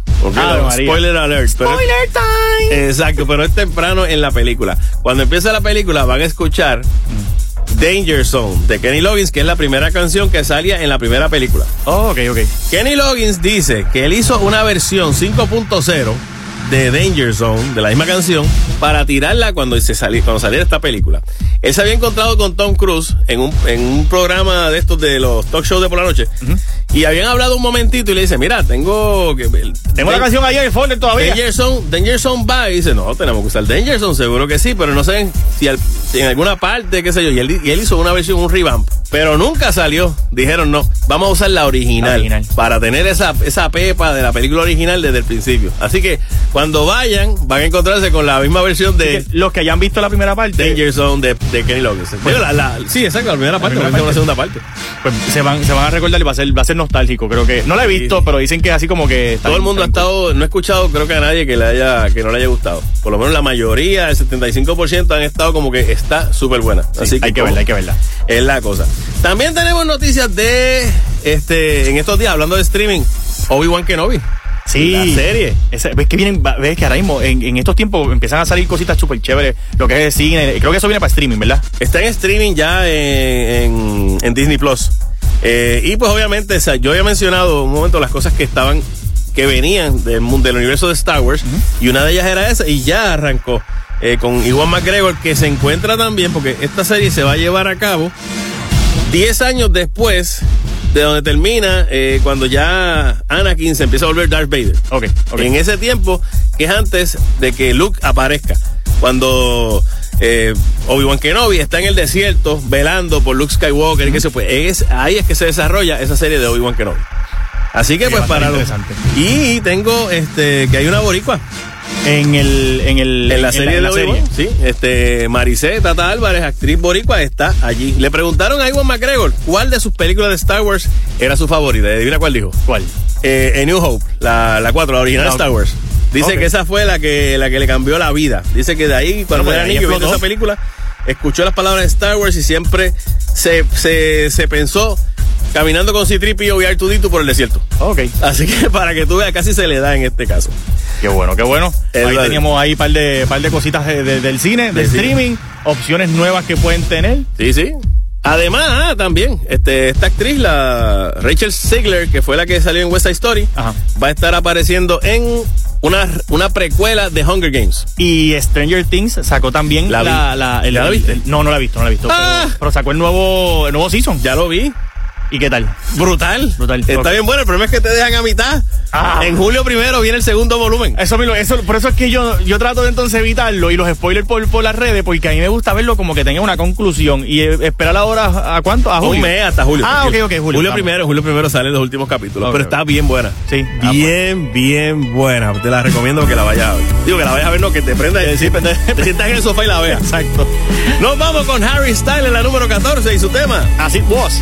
spoiler alert. pero- Spoiler time. Exacto, pero es temprano en la película. Cuando empieza la película van a escuchar Danger Zone de Kenny Loggins, que es la primera canción que salía en la primera película. Oh, ok, ok. Kenny Loggins dice que él hizo una versión 5.0 de Danger Zone, de la misma canción, para tirarla cuando, se sali- cuando saliera esta película. Él se había encontrado con Tom Cruise en un, en un programa de estos de los talk shows de por la noche y habían hablado un momentito y le dice, mira, tengo que... Tengo la canción ahí en el folder todavía. Danger Zone, Danger Zone va y dice, no, tenemos que usar Danger Zone, seguro que sí, pero no sé si, al- si en alguna parte, qué sé yo. Y él, y él hizo una versión, un revamp, pero nunca salió. Dijeron, no, vamos a usar la original, La original. para tener esa, esa pepa de la película original desde el principio. Así que cuando vayan, van a encontrarse con la misma versión de Los que hayan visto la primera parte, Danger Zone de, de Kenny Loggins. Digo, la- la- sí, exacto, la primera parte, primera parte. segunda parte. pues se van, se van a recordar y va a ser, va a ser nostálgico, creo que. No la he visto, Sí. pero dicen que es así como que. está Todo el mundo ha estado, no he escuchado creo que a nadie que le haya, que no le haya gustado. Por lo menos la mayoría, el 75% han estado como que está súper buena. Así que hay que verla, hay que verla. Es la cosa. También tenemos noticias de este, en estos días, hablando de streaming, Obi-Wan Kenobi. Sí. La serie. Esa- ves que vienen, ves que ahora mismo en, en estos tiempos empiezan a salir cositas súper chéveres, lo que es el cine, creo que eso viene para streaming, ¿verdad? Está en streaming ya en, en- en Disney Plus. Eh, y pues obviamente, o sea, yo había mencionado un momento las cosas que estaban, que venían del mundo del universo de Star Wars, y una de ellas era esa, y ya arrancó eh, con Iwan McGregor, que se encuentra también, porque esta serie se va a llevar a cabo 10 años después de donde termina, eh, cuando ya Anakin se empieza a volver Darth Vader. Ok, ok. En ese tiempo, que es antes de que Luke aparezca. Cuando eh, Obi-Wan Kenobi está en el desierto velando por Luke Skywalker y que se fue. Es, ahí es que se desarrolla esa serie de Obi-Wan Kenobi. Así que pues para los-. Y tengo este que hay una boricua En el, en el, en la serie de la Obi-Wan. Sí, este Maricé Tata Álvarez, actriz boricua, está allí. Le preguntaron a Iwan McGregor cuál de sus películas de Star Wars era su favorita. Adivina cuál dijo. ¿Cuál? Eh, A New Hope, la, la 4, la original La- Star Wars. Dice que esa fue la que, la que le cambió la vida. Dice que de ahí, cuando pues era ahí niño viendo esa película, escuchó las palabras de Star Wars y siempre se, se, se pensó caminando con C-3PO y R2D2 por el desierto. Ok. Así que para que tú veas, casi se le da en este caso. Qué bueno, qué bueno. Es ahí teníamos ahí par de, par de cositas de- de- del cine, del cine. streaming, opciones nuevas que pueden tener. Sí, sí. Además, ah, también, este, esta actriz, la Rachel Ziegler, que fue la que salió en West Side Story, Ajá. va a estar apareciendo en una, una precuela de Hunger Games. Y Stranger Things sacó también La la, la, el- ¿Ya la viste? no, no la he visto, no la he visto. Ah. Pero, pero sacó el nuevo, el nuevo season. Ya lo vi. ¿Y qué tal? Brutal. Brutal. Está bien bueno. El problema es que te dejan a mitad. Ah. En julio primero viene el segundo volumen. Eso mismo, eso, por eso es que yo, yo trato de entonces evitarlo y los spoilers por, por las redes, porque a mí me gusta verlo como que tenga una conclusión y eh, esperar ahora a cuánto, a julio. Un mes hasta julio. Ah, ok, tranquilo. ok, julio. Primero, julio primero salen los últimos capítulos. Pero está bien buena. Sí. Bien, bien buena. Te la recomiendo que la vayas a ver. Digo que la vayas a ver, no, que te prenda y te, te sientas en el sofá y la veas. Exacto. Nos vamos con Harry Styles en la número 14 y su tema. As it was.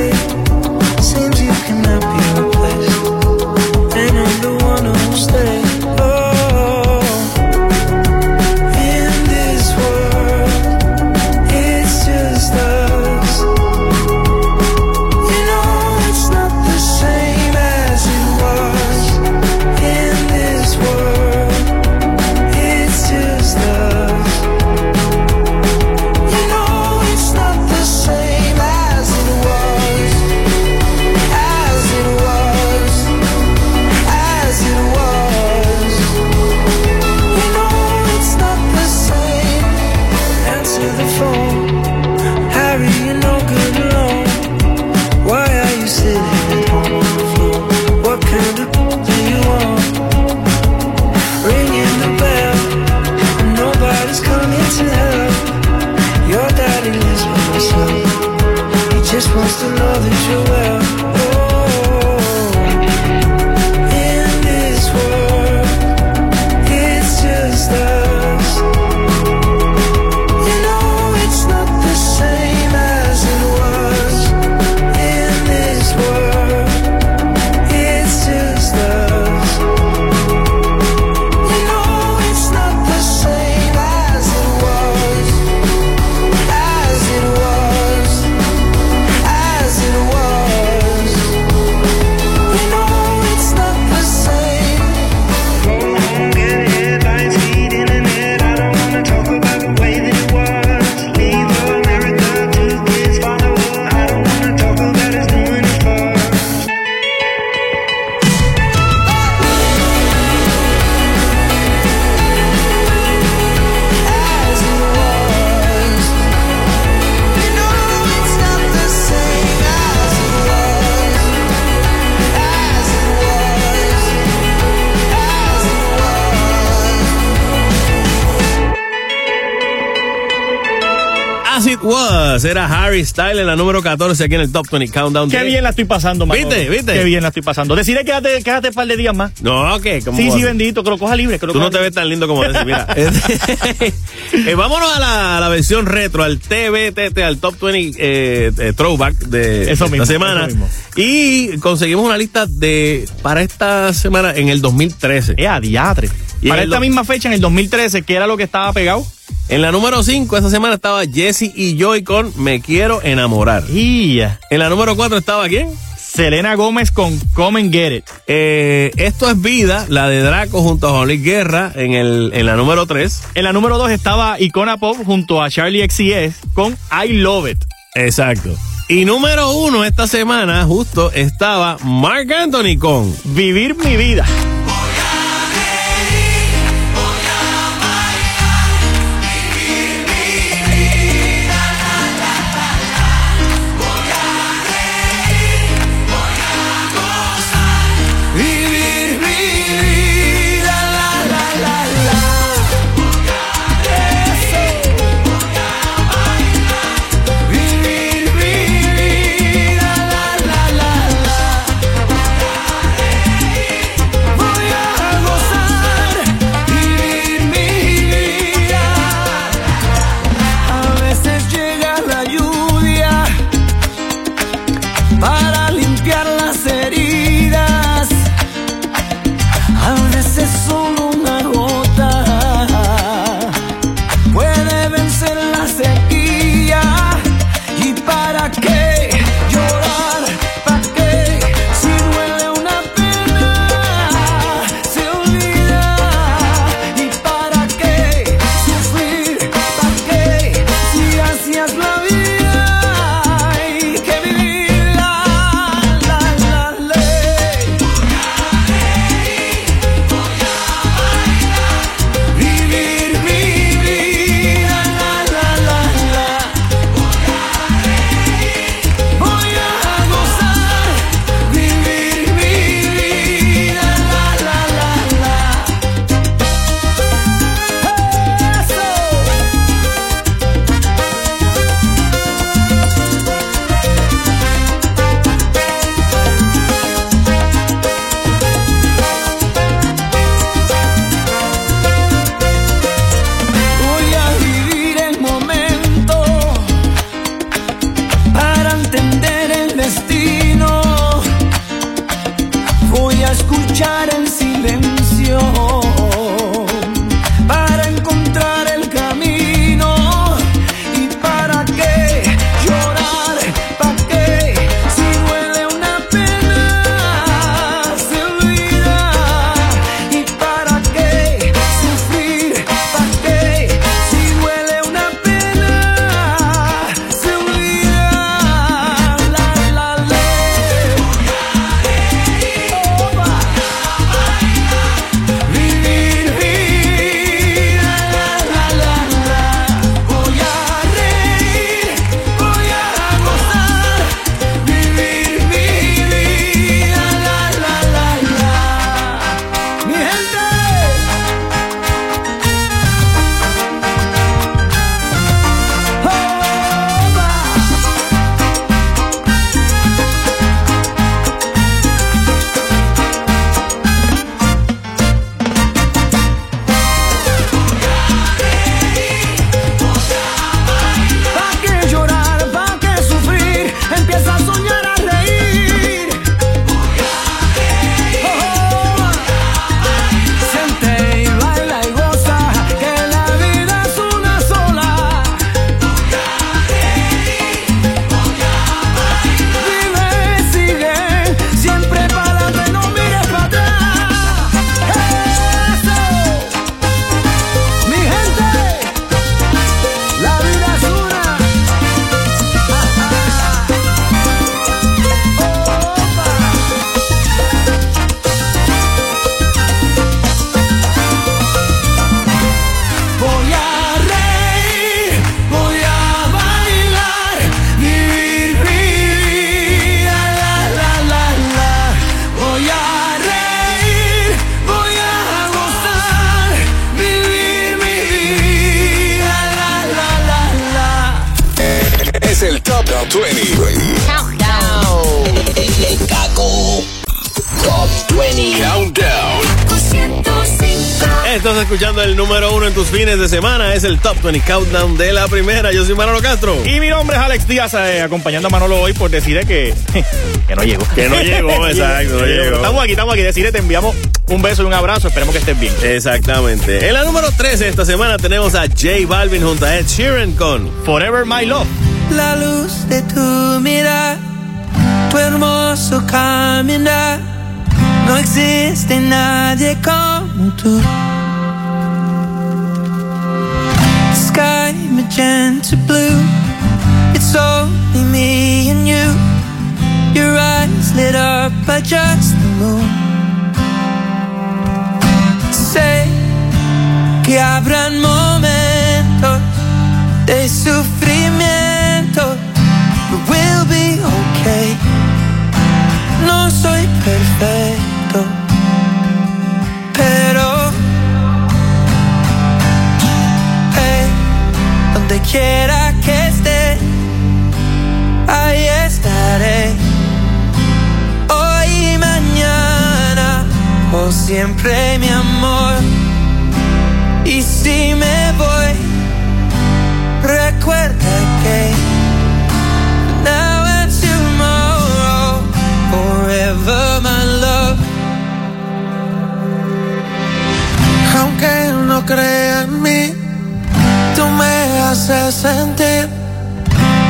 Harry Styles en la número 14 aquí en el Top 20 Countdown. Qué bien la estoy pasando, Manolo. ¿Viste? ¿Viste? Qué bien la estoy pasando. Decirle quédate, quédate un par de días más. No, ¿qué? ¿Cómo Sí, sí, bendito, que lo coja libre. Que lo Tú coja no te ves tan lindo como ese, mira. Eh, vámonos a la, a la versión retro, al TBTT, al Top 20 eh, eh, Throwback de Eso esta mismo, semana. eso mismo. Y conseguimos una lista de para esta semana en el 2013. Eh, a diatre. Y Para esta misma fecha, en el 2013, que era lo que estaba pegado. En la número 5 esta semana estaba Jesse y Joy con Me Quiero Enamorar. Y En la número 4 estaba quién? Selena Gómez con Come and Get It. Eh, Esto es Vida, la de Draco junto a Luis Guerra en, el, en la número 3. En la número 2 estaba Icona Pop junto a Charlie XCS con I Love It. Exacto. Y número 1 esta semana justo estaba Mark Anthony con Vivir mi vida. Oh. 20 Countdown de la primera. Yo soy Manolo Castro. Y mi nombre es Alex Díaz, eh, acompañando a Manolo hoy por decir que, que no llegó. Que no llegó, exacto, no llegó. Estamos aquí, estamos aquí. Decirle, te enviamos un beso y un abrazo. Esperemos que estés bien. Exactamente. En la número 13 esta semana tenemos a J Balvin junto a Ed Sheeran con Forever My Love. La luz de tu mirar, tu hermoso caminar, no existe nadie como tú. Magenta blue, it's only me and you. Your eyes lit up by just the moon. Sé que habrán momentos de sufrimiento, but we'll be okay. No soy perfecto, donde quiera que esté, ahí estaré. Hoy y mañana, o siempre mi amor. Y si me voy, recuerda que now and tomorrow, forever my love. Aunque no crea en mí, tú me haces sentir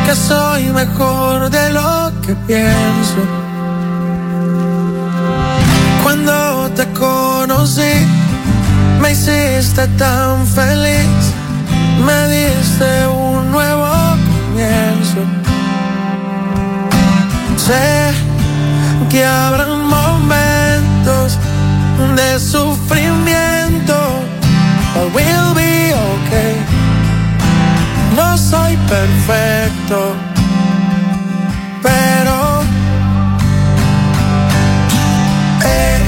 que soy mejor de lo que pienso. Cuando te conocí, me hiciste tan feliz, me diste un nuevo comienzo. Sé que habrán momentos de sufrimiento, but we'll be okay. Soy perfecto, pero eh,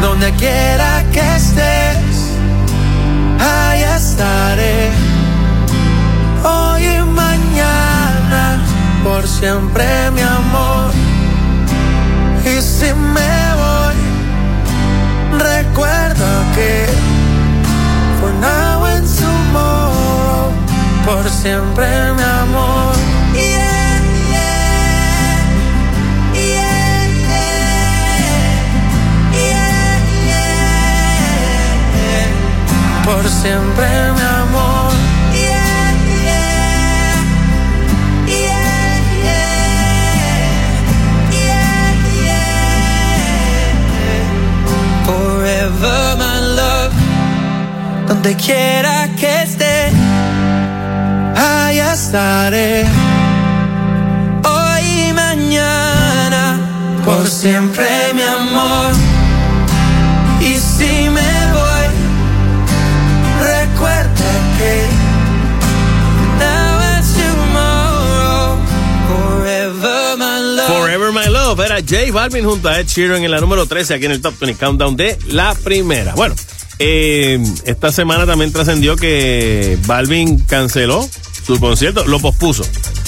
donde quiera que estés, ahí estaré. Hoy y mañana, por siempre mi amor. Y si me voy, recuerda que por siempre, mi amor. Yeah, yeah, yeah, por siempre, mi amor. Forever, my love, donde quiera que estés estaré. Hoy y mañana, por siempre, mi amor. Y si me voy, recuerda que now and tomorrow, forever my love. Forever My Love era J Balvin junto a Ed Sheeran en la número 13 aquí en el Top 20 Countdown de la primera. Bueno, eh, esta semana también trascendió que Balvin canceló su concierto, lo pospuso.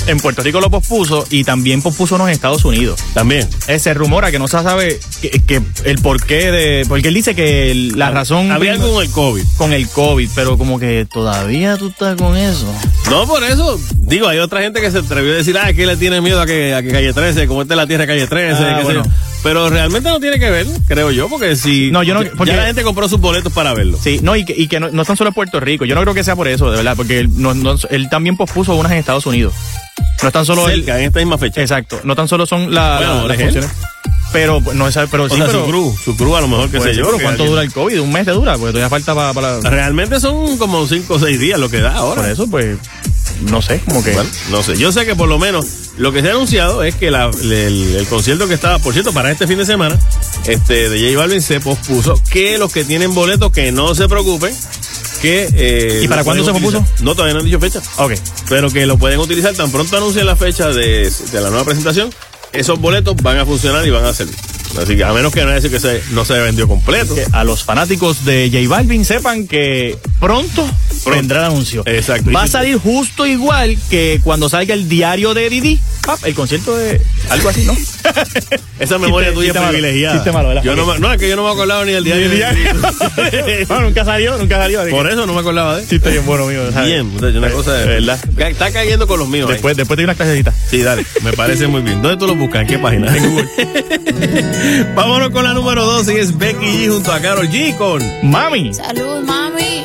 En Puerto Rico lo pospuso y también pospuso en Estados Unidos. También. Eh, se rumora que no se sabe que, que el porqué de. Porque él dice que el- la razón. Había algo con el COVID. Con el COVID, pero como que todavía tú estás con eso. No, por eso. Digo, hay otra gente que se atrevió a decir, ah, que le tiene miedo a que, a que Calle 13, como esta es la tierra de Calle 13, Ah, sé bueno. Pero realmente no tiene que ver, creo yo, porque si. No, yo no- porque- ya la gente compró sus boletos para verlo. Sí, no, y que, y que no, no están solo en Puerto Rico. Yo no creo que sea por eso, de verdad, porque él, no- no- él también pospuso unas en Estados Unidos. No están solo Cerca, en esta misma fecha. Exacto, no tan solo son la- Bueno, la- las. Pero no es pero O sí, sea, pero, su crew, su crew a lo mejor que Pues sé sí, yo. pero que ¿cuánto dura el COVID? Un mes te dura, porque todavía falta para. para... Realmente son como 5 o 6 días lo que da ahora. Por eso, pues, no sé, como que. Bueno, no sé. Yo sé que por lo menos lo que se ha anunciado es que la- el, el concierto que estaba, por cierto, para este fin de semana, este de J Balvin se pospuso. Que los que tienen boletos que no se preocupen. Que, eh, ¿Y para cuándo se pospuso? No, todavía no han dicho fecha. Ok. Pero que lo pueden utilizar tan pronto anuncien la fecha de, de la nueva presentación. Esos boletos van a funcionar y van a servir. Así que a menos que no decir que se, no se vendió completo. que a los fanáticos de J Balvin sepan que pronto, vendrá el anuncio. Exacto. Va a salir justo igual que cuando salga el diario de Didi. pap, el concierto de. Algo así, ¿no? Esa memoria Chiste- tuya chiste es privilegiada. chiste malo, yo no, no, es que yo no me acordaba ni del diario. Ni del diario. No, nunca salió, nunca salió. Por que- eso no me acordaba de él. Chiste bien bueno mío. ¿sabes? Bien, una cosa de verdad. Está cayendo con los míos. ahí. Después, después te doy una clasecita. Sí, dale, me parece muy bien. ¿Dónde tú lo buscas? ¿En qué página? En Google. Vámonos con la número 12 y es Becky G junto a Carol G con Mami. Salud, mami.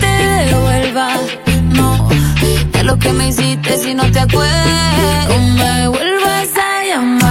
lo que me hiciste si no te acuerdas. No me vuelvas a llamar.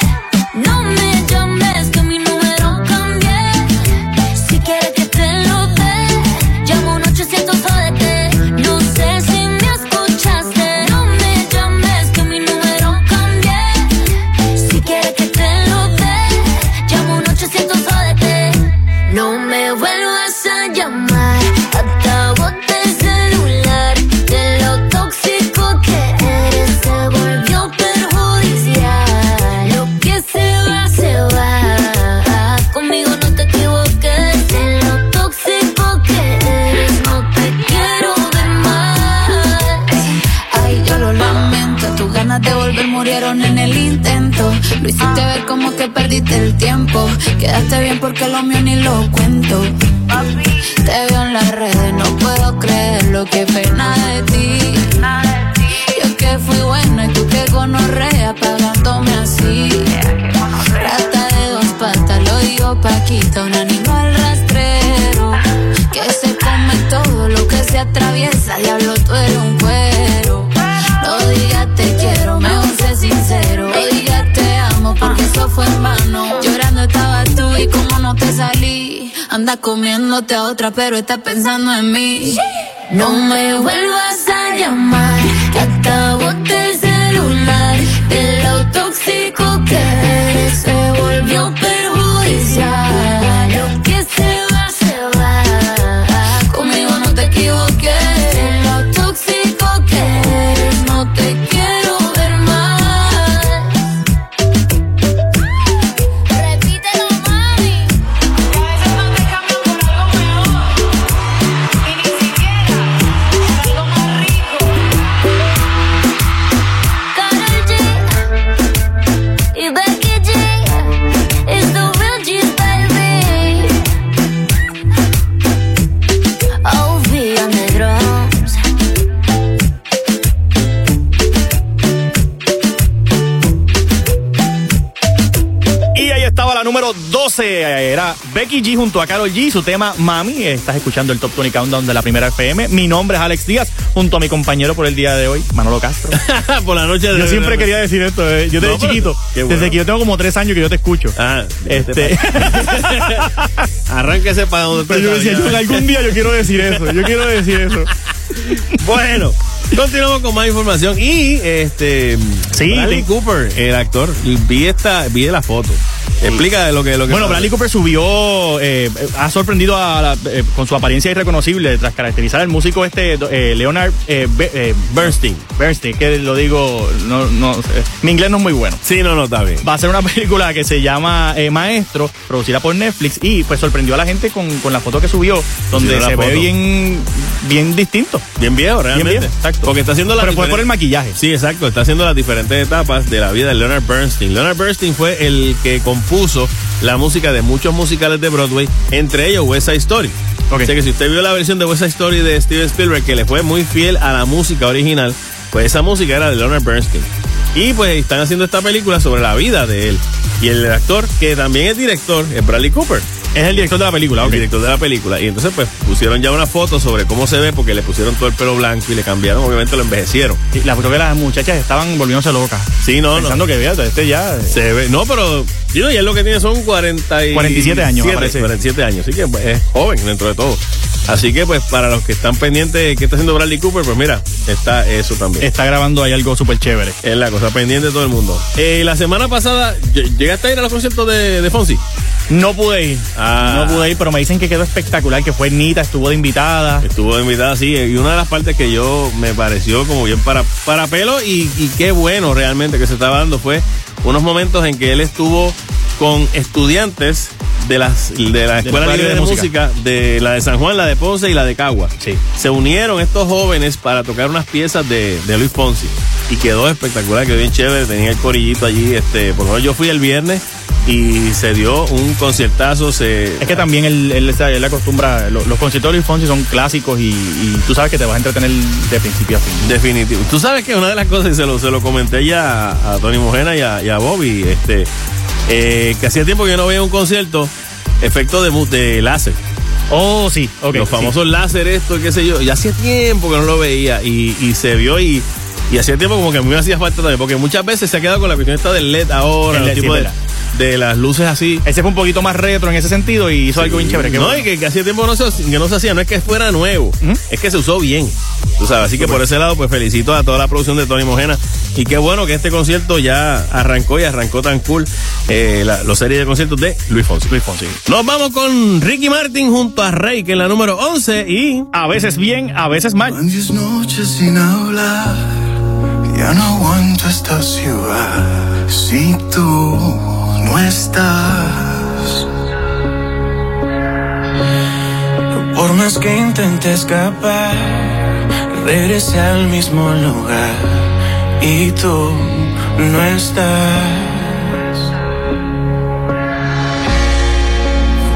Lo hiciste ver como que perdiste el tiempo. Quedaste bien porque lo mío ni lo cuento. Te veo en las redes, no puedo creer lo que pena de ti. Yo que fui buena y tú que gonorrea pagándome así. Rata de dos patas, lo digo Paquita, un animal rastrero. Que se come todo lo que se atraviesa, diablo, tú eres un fue en vano. Llorando estabas tú y como no te salí. Anda comiéndote a otra, pero estás pensando en mí. No me vuelvas a llamar, que acabo 12. Era Becky G junto a Carol G. Su tema Mami. Estás escuchando el Top 20 Countdown de la primera FM. Mi nombre es Alex Díaz. Junto a mi compañero por el día de hoy, Manolo Castro. Por la noche de Yo siempre quería decir esto. eh. Yo desde No, chiquito, bueno. desde que yo tengo como tres años que yo te escucho. Ah, este. Arránquese para donde Pero yo decía, yo algún día yo quiero decir eso. Yo quiero decir eso. Bueno, continuamos con más información. Y este. Sí, Bradley Cooper, el actor. Vi esta, vi la foto. Explica de lo que. Lo que Bueno, Bradley Cooper subió, eh, ha sorprendido a la- eh, con su apariencia irreconocible tras caracterizar al músico este eh, Leonard eh, Be- Bernstein. Bernstein, que lo digo, no, no, mi inglés no es muy bueno. Sí, no, no, está bien. Va a ser una película que se llama Maestro, producida por Netflix, y pues sorprendió a la gente con, con la foto que subió, donde se ve bien, bien distinto. Bien viejo, realmente. viejo, exacto. Porque está haciendo la Pero fue por el maquillaje. Sí, exacto. Está haciendo las diferentes etapas de la vida de Leonard Bernstein. Leonard Bernstein fue el que compuso la música de muchos musicales de Broadway, entre ellos West Side Story. Ok. O sea que si usted vio la versión de West Side Story de Steven Spielberg, que le fue muy fiel a la música original, pues esa música era de Leonard Bernstein. Y pues están haciendo esta película sobre la vida de él. Y el actor, que también es director, es Bradley Cooper. Es el director de la película, El ok. director de la película. Y entonces, pues, pusieron ya una foto sobre cómo se ve, porque le pusieron todo el pelo blanco y le cambiaron, obviamente lo envejecieron. Sí, la creo que las muchachas estaban volviéndose locas. Sí, no, Pensando no. que, fíjate, este ya... eh, Se ve, no, pero yo ya lo que tiene son 40 y 47 años, me parece. 47 años, así que pues, es joven dentro de todo. Así que, pues, para los que están pendientes de qué está haciendo Bradley Cooper, pues mira, está eso también. Está grabando ahí algo súper chévere. Es la cosa pendiente de todo el mundo. Eh, la semana pasada, ll- ¿llegaste a ir a los conciertos de, de Fonsi? No pude ir. Ah. No pude ir, pero me dicen que quedó espectacular, que fue Nita, estuvo de invitada. Estuvo de invitada, sí, y una de las partes que yo me pareció como bien para, para pelo y, y qué bueno realmente que se estaba dando fue unos momentos en que él estuvo con estudiantes de las de la Escuela Libre de, música. de la de San Juan, la de Ponce y la de Cagua. Sí. Se unieron estos jóvenes para tocar unas piezas de, de Luis Fonsi y quedó espectacular, quedó bien chévere, tenía el corillito allí, este, por lo menos yo fui el viernes y se dio un conciertazo, se Es que también él, él, él, acostumbra, lo- los conciertos de Luis Fonsi son clásicos y, y tú sabes que te vas a entretener de principio a fin. Definitivo. Tú sabes que una de las cosas, y se lo, se lo comenté ya a, a Tony Mojena y a, y a Bobby, este, eh, que hacía tiempo que yo no veía un concierto, efecto de, de láser. Oh, sí, ok. Los sí. famosos láser, esto, qué sé yo. Y hacía tiempo que no lo veía y, y se vio y, y hacía tiempo como que a mí me hacía falta también, porque muchas veces se ha quedado con la cuestión esta del LED ahora, El los LED, sí, tipos de. De las luces así. Ese fue un poquito más retro en ese sentido y hizo algo bien chévere. no, bueno. y que, que hacía tiempo no se, que no se hacía, no es que fuera nuevo, es que se usó bien. Tú sabes, así que por ese lado, pues felicito a toda la producción de Tony Mojena. Y qué bueno que este concierto ya arrancó y arrancó tan cool eh, la, los series de conciertos de Luis Fonsi. Luis Fonsi. Nos vamos con Ricky Martin junto a Rey, que es la número 11 y... A veces bien, a veces mal. Noches sin hablar, ya no aguanto esta ciudad. Si tú no estás, por más que intenté escapar, regresé al mismo lugar y tú no estás.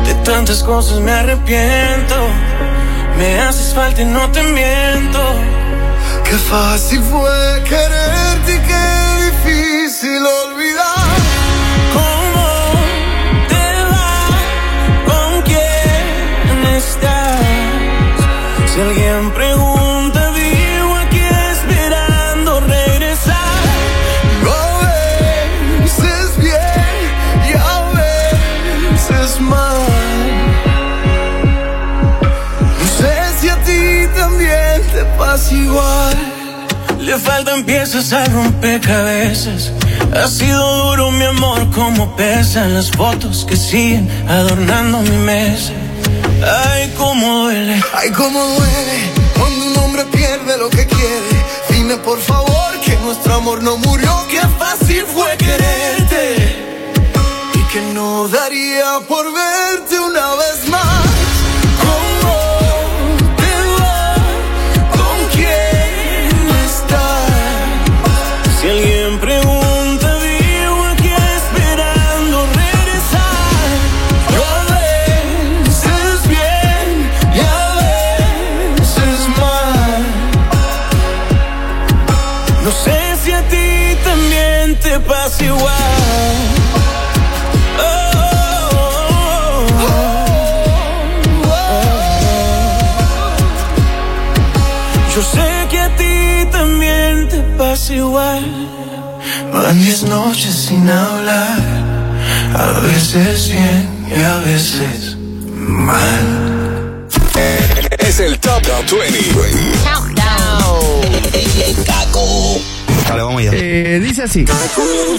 De tantas cosas me arrepiento. Me haces falta y no te miento. Qué fácil fue quererte y qué difícil olvidar. Si alguien pregunta, digo aquí esperando regresar. No veces bien y a veces mal. No sé si a ti también te pasa igual. Le faltan piezas al rompecabezas. Ha sido duro mi amor, como pesan las fotos que siguen adornando mi mesa. Ay, cómo duele. Ay, cómo duele cuando un hombre pierde lo que quiere. Dime por favor que nuestro amor no murió, que fácil fue quererte. Y que no daría por verte Diez noches sin hablar, a veces bien y a veces mal. Es el Top 20. Dale, vamos allá. Eh, dice así.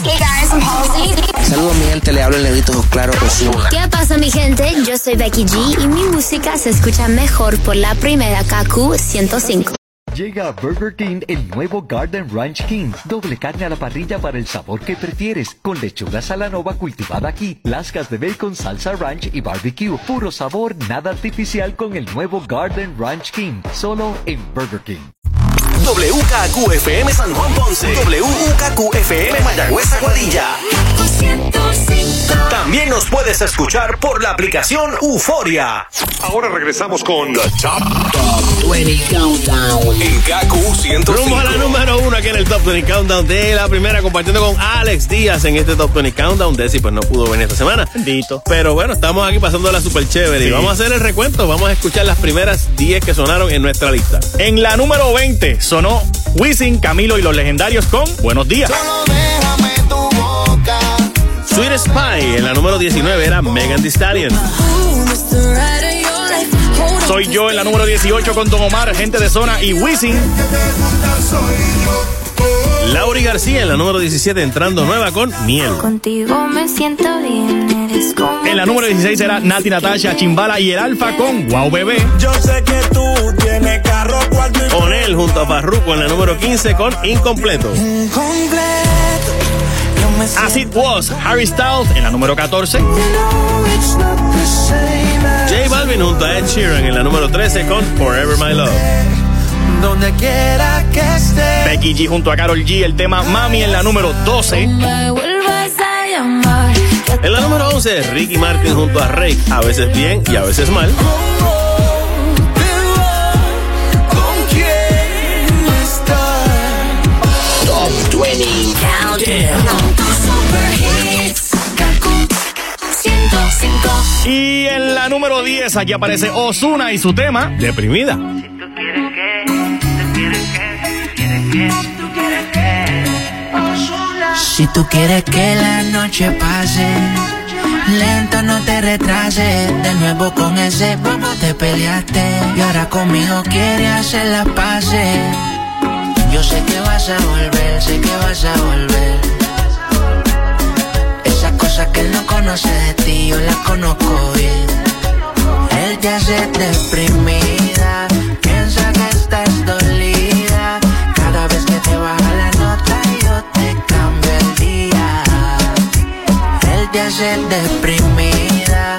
Hey guys, I'm Halsey. Saludos, mi gente. Le hablo el negrito claro Osuna. ¿Qué pasa mi gente? Yo soy Becky G y mi música se escucha mejor por la primera KQ 105. Llega a Burger King el nuevo Garden Ranch King. Doble carne a la parrilla para el sabor que prefieres. Con lechuga salanova cultivada aquí, lascas de bacon, salsa ranch y barbecue. Puro sabor, nada artificial con el nuevo Garden Ranch King. Solo en Burger King. WKQFM San Juan Ponce. WKQFM Mayagüez Aguadilla. También nos puedes escuchar por la aplicación Euforia. Ahora regresamos con The Top, 20 Countdown. En KQ 105. Rumbo a la número uno aquí en el Top 20 Countdown de la primera, compartiendo con Alex Díaz en este Top 20 Countdown. Desi pues no pudo venir esta semana. Bendito. Pero bueno, estamos aquí pasando la super chévere y vamos a hacer el recuento. Vamos a escuchar las primeras 10 que sonaron en nuestra lista. En la número 20 sonó Wisin, Camilo y los legendarios con Buenos días. Sweet Spy en la número 19 era Megan Thee Stallion. Soy yo en la número 18 con Don Omar, gente de zona y Wisin. Lauri García en la número 17 entrando nueva con Miel. Contigo me siento bien, eres como. En la número 16 era Nati Natasha, Chimbala y el Alfa con Wow Bebé. Yo sé que tú tienes carro, cuarto y Onel junto a Farruko en la número 15 con Incompleto. As It Was, Harry Styles en la número 14. J Balvin junto a Ed Sheeran en la número 13 con Forever My Love. Donde quiera que esté. Becky G junto a Carol G, el tema Mami en la número 12. Me vuelvas a llamar. En la número 11, Ricky Martin junto a Rake, a veces bien y a veces mal. Top 20 Countdown. Y en la número 10 aquí aparece Osuna y su tema Deprimida. Si tú quieres que la noche pase, lento no te retrases. De nuevo con ese bobo te peleaste. Y ahora conmigo quieres hacer las paces. Yo sé que vas a volver, sé que vas a volver. Esas cosas que él no conoce de ti, yo las conozco bien. Él te hace deprimida, piensa que estás dolida. Cada vez que te baja la nota, yo te cambio el día. Él te hace deprimida,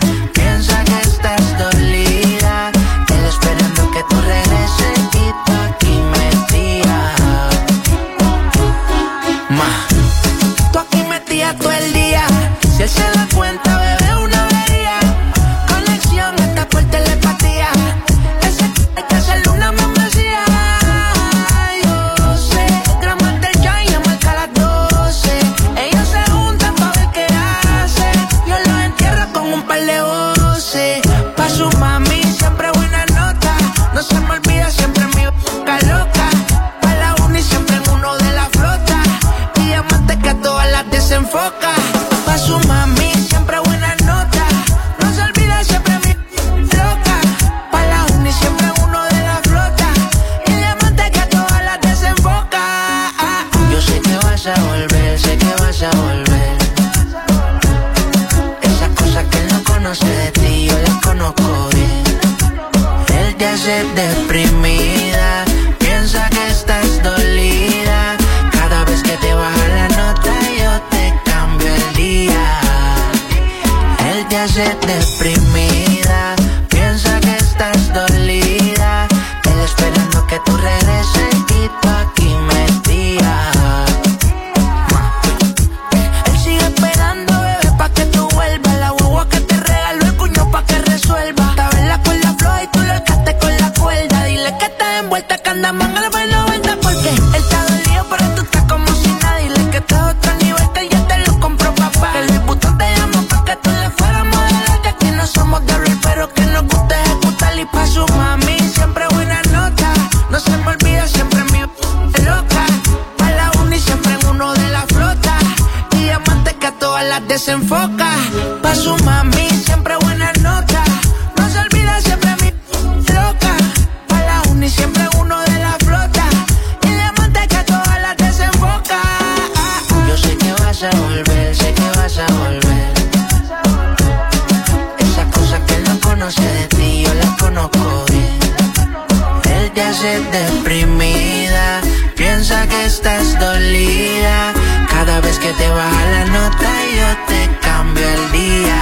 Hace deprimida, piensa que estás dolida. Cada vez que te baja la nota, yo te cambio el día.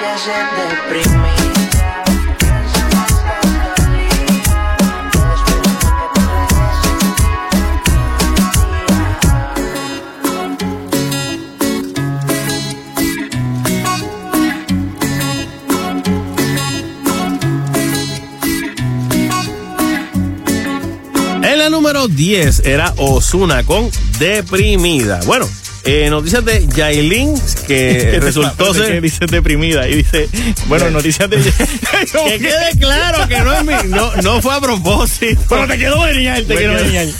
Te hace deprimida. Número 10 era Osuna con Deprimida. Bueno, eh, noticias de Yailin que resultó que ser. dice deprimida y dice, bueno, noticias de Que quede claro que no, es mi- no, no fue a propósito. Pero te quedó genial, te quedó genial.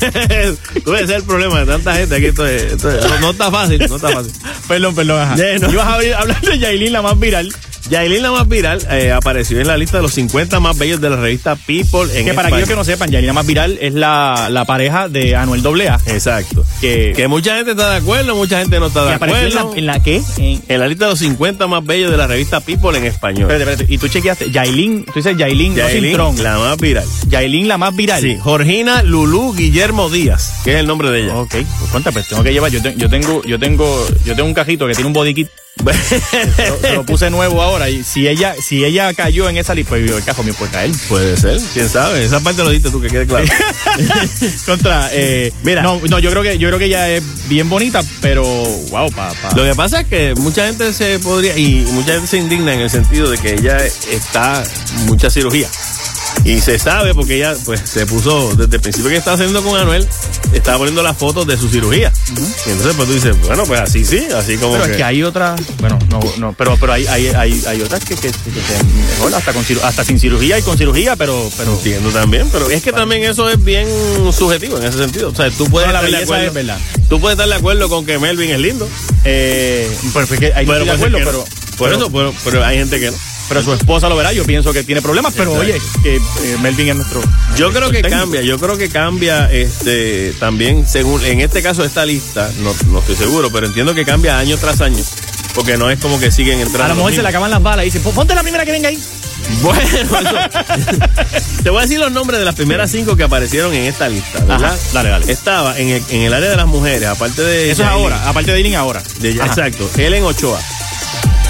Puede ser el problema de tanta gente aquí. Esto es- esto es- no, no está fácil, no está fácil. Perdón, perdón, ajá. Ya, no. Ibas a hablar de Yailin, la más viral. Yailin, la más viral, eh, apareció en la lista de los 50 más bellos de la revista People en que para España. aquellos que no sepan, Yailin, la más viral es la, la pareja de Anuel AA. Exacto. Que, Que mucha gente está de acuerdo, mucha gente no está de apareció en acuerdo. la, en la que. En, En la lista de los 50 más bellos de la revista People en español. espérate, espérate. Y tú chequeaste, Yailin, tú dices Yailin, no sin Yailin, tron. la más viral. Yailin, la más viral. Sí, Jorgina Lulú Guillermo Díaz, que es el nombre de ella. Ok, pues cuenta, pues tengo que llevar. Yo, te- yo tengo, yo tengo, yo tengo un cajito que tiene un body kit. Se lo, se lo puse nuevo ahora. Y si ella, si ella cayó en esa lista, pues el cajo mío puede caer. Puede ser, quién sabe. Esa parte lo diste tú, que quede claro. Contra, eh, Mira. no, no, yo creo que, yo creo que ella es bien bonita, pero wow, pa, pa. Lo que pasa es que mucha gente se podría, y mucha gente se indigna en el sentido de que ella está mucha cirugía. Y se sabe porque ella pues se puso desde el principio que estaba haciendo con Anuel, estaba poniendo las fotos de su cirugía. Y entonces pues tú dices, bueno, pues así sí, así como Pero que... es que hay otras, bueno, no, no, pero, pero hay, hay, hay, hay otras que, que, mejor hasta, con, hasta sin cirugía y con cirugía, pero, pero Entiendo también, pero es que también eso es bien subjetivo en ese sentido. O sea, tú puedes, No, la estar, de acuerdo, es verdad. tú puedes estar de acuerdo con que Melvin es lindo. eh, pero no estoy de acuerdo, que pero. Por pero- eso, pero, pero hay gente que no. Pero su esposa lo verá, yo pienso que tiene problemas, pero Exacto. oye, que eh, Melvin es nuestro. Yo creo que técnico. cambia, yo creo que cambia este también según en este caso esta lista, no, no estoy seguro, pero entiendo que cambia año tras año, porque no es como que siguen entrando. A lo mejor se le acaban las balas y dice, "Pon- ponte la primera que venga ahí. Bueno, eso- te voy a decir los nombres de las primeras cinco que aparecieron en esta lista, ¿verdad? Ajá, dale, dale. Estaba en el, en el área de las mujeres, aparte de Eso es ahora, aparte de Irene ahora. de- exacto, Helen Ochoa,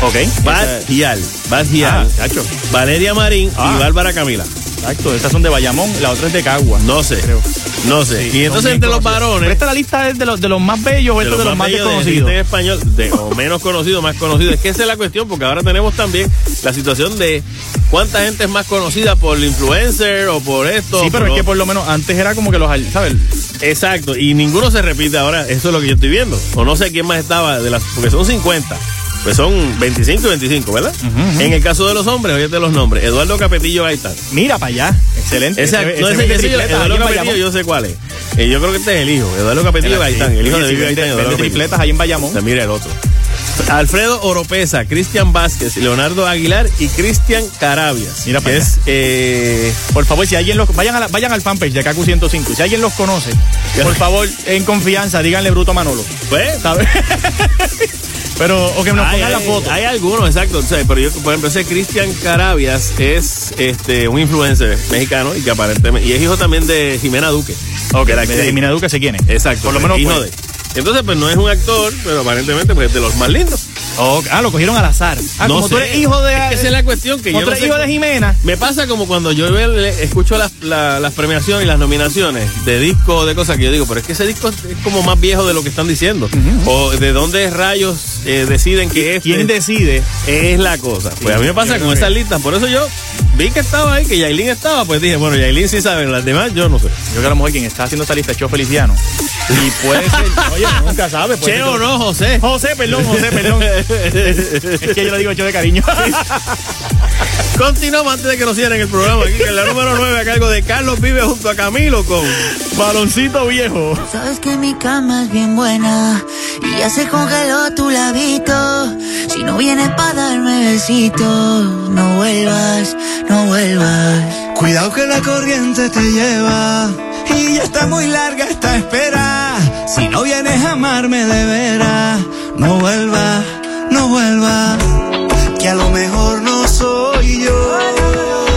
Ok. Bad Gial, Bad Gial, Ah, chacho. Valeria Marín Ah. y Bárbara Camila. Exacto, esas son de Bayamón, la otra es de Cagua. No sé, Creo. no sé. Sí, y entonces entre los varones Pero esta la lista es de los, de los más bellos o esto de los más bellos de desconocidos. español, de, o menos conocido, más conocido. Es que esa es la cuestión, porque ahora tenemos también la situación de cuánta gente es más conocida por el influencer o por esto. Sí, pero es que por lo menos antes era como que los, ¿sabes? Exacto, y ninguno se repite ahora, eso es lo que yo estoy viendo. O no sé quién más estaba, de las porque son 50. Pues son 25 y 25, ¿verdad? En el caso de los hombres, oye los nombres. Eduardo Capetillo Gaitán. Mira para allá. Excelente. Ese, no, ese, ese- tripletas Eduardo Capetillo, yo sé cuál es. Eh, yo creo que este es el hijo. Eduardo Capetillo Gaitán, el hijo de Gaitán. vende tripletas ahí en Bayamón. O sea, mira el otro. Alfredo Oropesa, Cristian Vázquez, Leonardo Aguilar y Cristian Carabias. Mira que para es, eh, Por favor, si alguien los vayan a la- vayan al fanpage de KQ 105. Si alguien los conoce, por favor, en confianza, díganle bruto a Manolo. pues, ¿Sabes? Pero, o que nos hay, pongan la foto. hay algunos, exacto. o sea, pero yo, por ejemplo, ese Cristian Carabias es este un influencer mexicano y que aparentemente. Y es hijo también de Jimena Duque. Ok, que la de actriz. Jimena Duque se quién es. Exacto. Por lo pues, menos hijo pues. de. Entonces, pues no es un actor, pero aparentemente pues, es de los más lindos. Ah, lo cogieron al azar. Ah, No como tú sé. eres hijo de. Es que esa es la cuestión que yo tú no sé hijo de Jimena. Me pasa como cuando yo escucho las, la- las premiaciones y las nominaciones de discos, de cosas que yo digo, pero es que ese disco es como más viejo de lo que están diciendo. O de dónde rayos eh, deciden que este ¿Quién decide? es la cosa. Pues a mí me pasa con esas listas. Por eso yo vi que estaba ahí, que Yailin estaba, pues dije, bueno, Yailin sí sabe, las demás yo no sé. Yo creo que a lo mejor quien está haciendo esa lista es Cheo Feliciano. Y puede ser. Oye, nunca sabe. puede Che ser no, José. José, perdón, José, perdón. es que yo le digo Cheo de cariño. Continuamos antes de que nos cierren el programa. Aquí, que en la número 9 a cargo de Carlos Vive junto a Camilo con Baloncito viejo. Sabes que mi cama es bien buena y ya se congeló tu labito. Si no vienes para darme besitos, no vuelvas, no vuelvas. Cuidado que la corriente te lleva y ya está muy larga esta espera. Si no vienes a amarme de veras, no vuelvas, no vuelvas. Que a lo mejor no yo.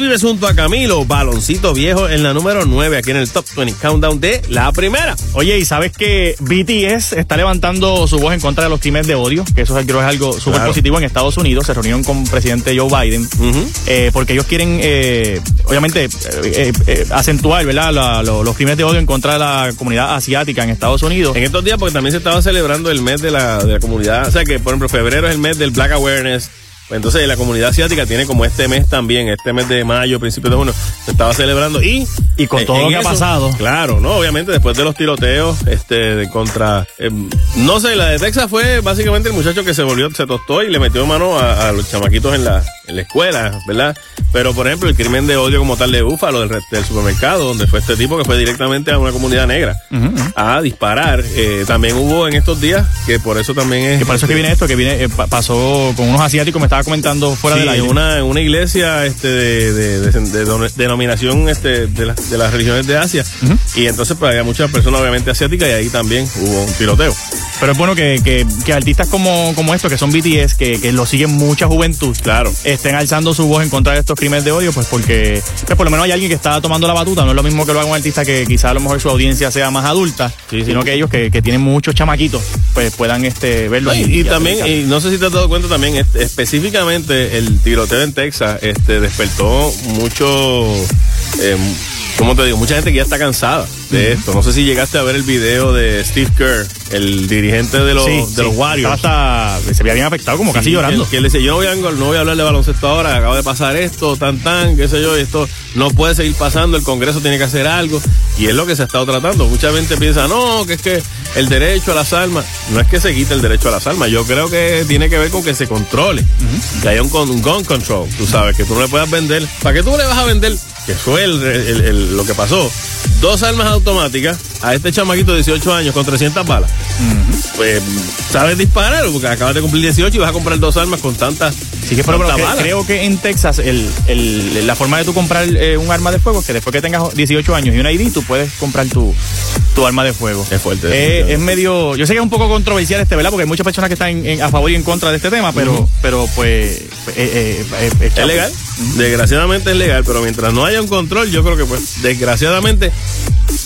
Vives junto a Camilo, baloncito viejo en la número 9 aquí en el Top 20 Countdown de la primera. Oye, y sabes que BTS está levantando su voz en contra de los crímenes de odio, que eso creo es algo súper Claro. positivo en Estados Unidos. Se reunieron con el presidente Joe Biden, eh, porque ellos quieren, eh, obviamente, eh, acentuar ¿verdad? La- lo- los crímenes de odio en contra de la comunidad asiática en Estados Unidos. En estos días, porque también se estaba celebrando el mes de la, de la comunidad, o sea que, por ejemplo, febrero es el mes del Black Awareness. Entonces la comunidad asiática tiene como este mes también, este mes de mayo, principios de junio, se estaba celebrando y... Y con eh, todo lo que ha pasado. Claro, ¿no? Obviamente después de los tiroteos, este, de contra... eh, no sé, la de Texas fue básicamente el muchacho que se volvió, se tostó y le metió mano a, a los chamaquitos en la, en la escuela, ¿verdad? Pero, por ejemplo, el crimen de odio como tal de Búfalo, del, supermercado, donde fue este tipo que fue directamente a una comunidad negra a disparar. Eh, también hubo en estos días, que por eso también es... Que por eso es que viene esto, que viene, eh, pa- pasó con unos asiáticos, me estaba estaba comentando fuera Sí, del aire. en una, una iglesia este, de, de- de- de denominación este, de, la- de las religiones de Asia. Y entonces pues, había muchas personas obviamente asiáticas y ahí también hubo un tiroteo. Pero es bueno que, que- que artistas como, como estos, que son BTS, que, que lo siguen mucha juventud, claro. estén alzando su voz en contra de estos crímenes de odio, pues porque pues por lo menos hay alguien que está tomando la batuta. No es lo mismo que lo haga un artista que quizá a lo mejor su audiencia sea más adulta, sino que ellos que, que tienen muchos chamaquitos, pues puedan este verlo. Y, y también, y no sé si te has dado cuenta también, este, específicamente el tiroteo en Texas este, despertó mucho, eh, ¿cómo te digo? Mucha gente que ya está cansada de esto. No sé si llegaste a ver el video de Steve Kerr, el dirigente de los, Sí, de sí. los Warriors. Hasta- se veía bien afectado, como casi llorando. Que, que él dice, yo no voy, a, no voy a hablar de baloncesto ahora, acaba de pasar esto, tan tan, qué sé yo, y esto no puede seguir pasando, el Congreso tiene que hacer algo. Y es lo que se ha estado tratando. Mucha gente piensa, no, que es que el derecho a las armas, no es que se quite el derecho a las armas, yo creo que tiene que ver con que se controle, que haya un, un gun control, tú sabes, que tú no le puedas vender. ¿Para qué tú le vas a vender? Que fue el- el- el- lo que pasó. Dos armas automáticas a este chamaquito de 18 años con 300 balas. Pues, ¿sabes disparar? Porque acabas de cumplir 18 y vas a comprar dos armas con tantas Sí, que, pero, que- creo que en Texas el, la forma de tú comprar eh, un arma de fuego es que después que tengas 18 años y una ID, tú puedes comprar tu, tu arma de fuego. Es fuerte. Eh, es medio. Yo sé que es un poco controversial este, ¿verdad? Porque hay muchas personas que están en- a favor y en contra de este tema, pero, pero pues. eh, Es legal, desgraciadamente es legal, pero mientras no haya un control, yo creo que pues, desgraciadamente,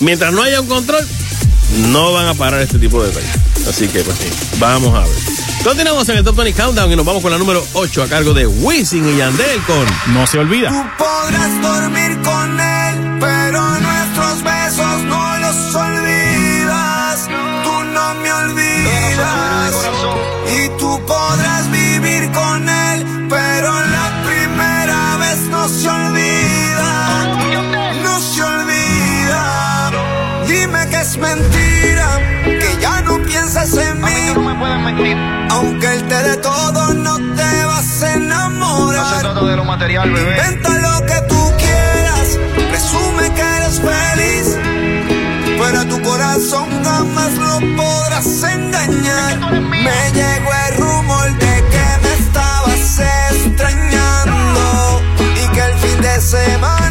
mientras no haya un control, no van a parar este tipo de detalles. Así que pues vamos a ver. Continuamos en el Top 20 Countdown y nos vamos con la número 8 a cargo de Wisin y Yandel con No se olvida. Podrás dormir con él, pero nuestros besos no los olvidas. Tú no me olvidas. Y tú podrás vivir con él, pero la primera vez no se olvida. Mentira, que ya no piensas en mí. Aunque él te dé todo, no te vas a enamorar. No se trata de lo material, bebé. Inventa lo que tú quieras, presume que eres feliz. Pero a tu corazón jamás lo podrás engañar. Me llegó el rumor de que me estabas extrañando. Y que el fin de semana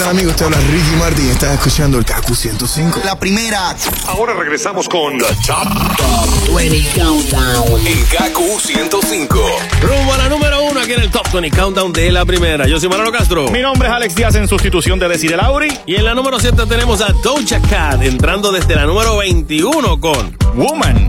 tal amigos? Te habla Ricky Martin y estás escuchando el KQ 105. La primera. Ahora regresamos con The Top, 20 Countdown. en Kaku 105. Rumbo a la número uno aquí en el Top 20 Countdown de la primera. Yo soy Manolo Castro. Mi nombre es Alex Díaz en sustitución de Desiree Lauri. Y en la número 7 tenemos a Doja Cat entrando desde la número 21 con. Woman,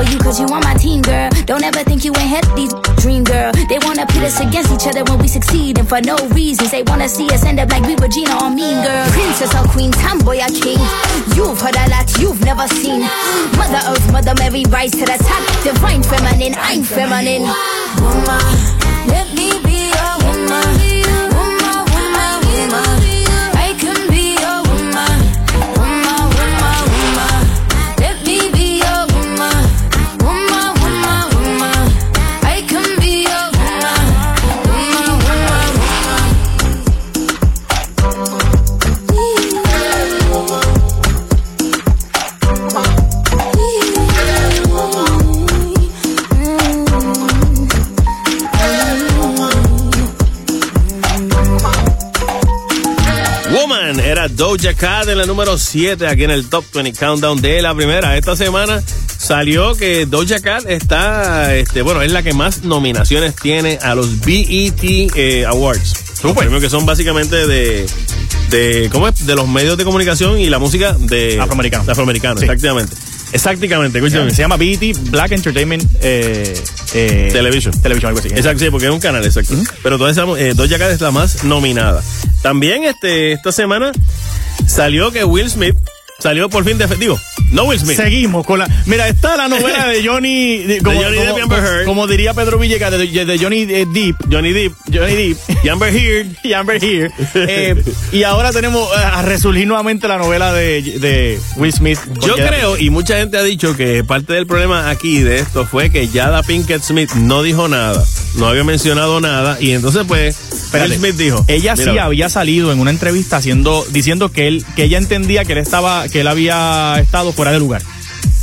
for you cause you on my team, girl. Don't ever think you ain't had these dream, girl. They wanna pit us against each other when we succeed. And for no reasons, they wanna see us end up like we were Gina or Mean Girl. Princess or Queen, tomboy or king. You've heard a lot you've never seen. Mother Earth, Mother Mary, rise to the top. Divine feminine, I'm feminine. woman. Let me be woman. Woman, Doja Cat en la número 7 aquí en el Top 20 Countdown de la primera. Esta semana salió que Doja Cat está, este, bueno, es la que más nominaciones tiene a los BET eh, Awards. Los premios que son básicamente de, de, ¿cómo es? De los medios de comunicación y la música de Afroamericano. de afroamericano, Sí. exactamente. Exactamente, escúchame. Se llama BET Black Entertainment eh, eh, Television. Television, algo así. Exacto, sí, porque es un canal, exacto. Pero toda esa, eh, Doja Cat es la más nominada. También este, esta semana salió que Will Smith salió por fin de digo, no Will Smith. Seguimos con la. Mira, está la novela de Johnny. de- como, Johnny como- Depp Amber Heard. como diría Pedro Villegas, de, de Johnny eh, Depp. Johnny Depp, Johnny Depp. y Amber Heard. y Amber Heard. Eh, y ahora tenemos eh, a resurgir nuevamente la novela de, de Will Smith. Yo creo, y mucha gente ha dicho que parte del problema aquí de esto fue que Jada Pinkett Smith no dijo nada, no había mencionado nada, y entonces pues Espérate. Will Smith dijo. Ella sí había salido en una entrevista haciendo, diciendo que él, que ella entendía que él estaba, que él había estado fuera de lugar.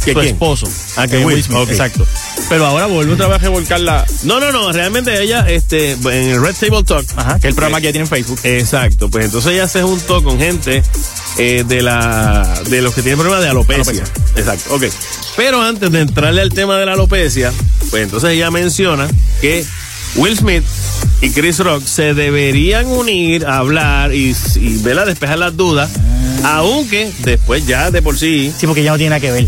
¿Que Su quién? esposo. Ah, que Eh, Will, ok. Exacto. Pero ahora vuelve otra vez a revolcar la. No, no, no, realmente ella, este, en el Red Table Talk. Ajá, que es el programa que ella tiene en Facebook. Exacto, pues entonces ella se juntó con gente eh, de la de los que tienen problemas de alopecia. Alopecia. Exacto, ok. Pero antes de entrarle al tema de la alopecia, pues entonces ella menciona que Will Smith y Chris Rock se deberían unir a hablar y, y ¿verdad? despejar las dudas Aunque después ya de por sí. Sí, porque ya no tiene nada que ver.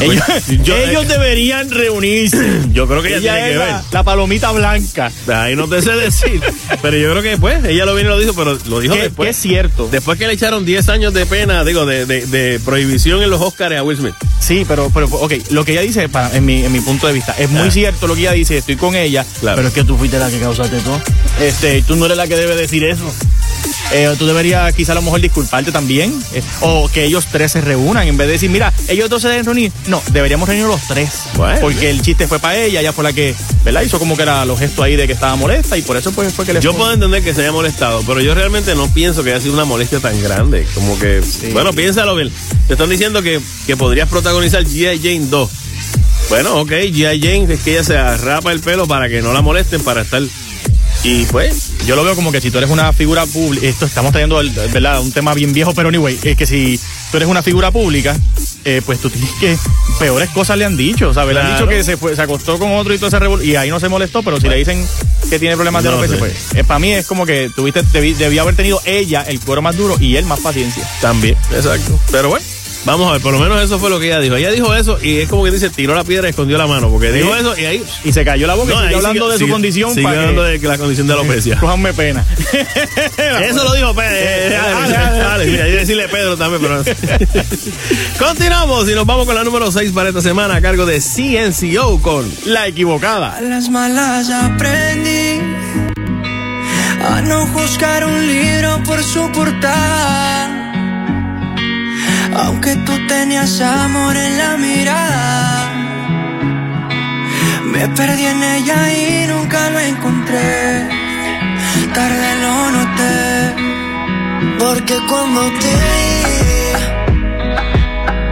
Ellos, Yo- ellos deberían reunirse. Yo creo que ella, tiene es que ver. la, la palomita blanca. Ahí no te sé decir. pero yo creo que después, ella lo vino y lo dijo, pero lo dijo después. que es cierto. Después que le echaron 10 años de pena, digo, de, de- de prohibición en los Oscars a Will Smith. Sí, pero, pero ok, lo que ella dice, para, en, mi, en mi punto de vista, es muy Ah. cierto lo que ella dice, estoy con ella, Claro. pero es que tú fuiste la que causaste todo. Este, tú no eres la que debe decir eso. Eh, tú deberías quizá a lo mejor disculparte también. eh, o que ellos tres se reúnan en vez de decir, mira, ellos dos se deben reunir. No, deberíamos reunirnos los tres. Bueno. porque el chiste fue para ella, ella fue la que, ¿verdad? Hizo como que era los gestos ahí de que estaba molesta y por eso pues fue que le Yo puedo entender que se haya molestado, pero yo realmente no pienso que haya sido una molestia tan grande. Como que, bueno, piénsalo bien. Te están diciendo que, que podrías protagonizar G.I. Jane 2. Bueno, ok, G.I. Jane es que ella se arrapa el pelo para que no la molesten, para estar. Y pues, Yo lo veo como que si tú eres una figura pública, esto estamos trayendo ¿verdad? un tema bien viejo, pero anyway, es que si tú eres una figura pública, eh, pues tú tienes que, peores cosas le han dicho, ¿sabes? Le han dicho que se, fue, se acostó con otro y todo ese revol- y ahí no se molestó, pero si le dicen que tiene problemas de No alopecia, sé. pues para mí es como que tuviste, debí, debió haber tenido ella el cuero más duro y él más paciencia. también, exacto. Pero bueno, vamos a ver, por lo menos eso fue lo que ella dijo. Ella dijo eso y es como que dice, tiró la piedra y escondió la mano, porque dijo eso y ahí. Y se cayó la boca y No, ahí hablando sigue- de su sigue- condición sigue para que- hablando de la condición de alopecia. Cójanme pena. Eso lo dijo Pedro. eh, Dale, hay que decirle Pedro también, pero. Continuamos y nos vamos con la número 6 para esta semana a cargo de CNCO con La Equivocada. A las malas aprendí a no juzgar un libro por su portada. Aunque tú tenías amor en la mirada, me perdí en ella y nunca lo encontré. Tarde lo noté, porque cuando te vi,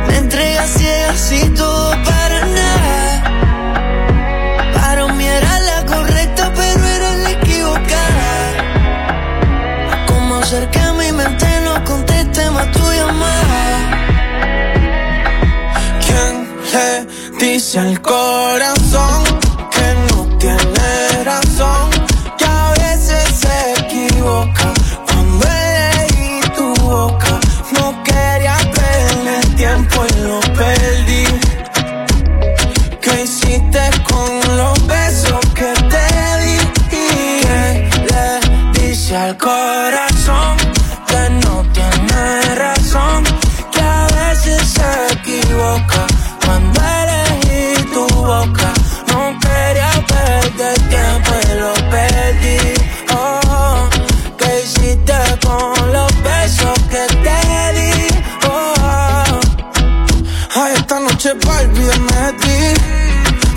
me entregas ciegas y todo dice al corazón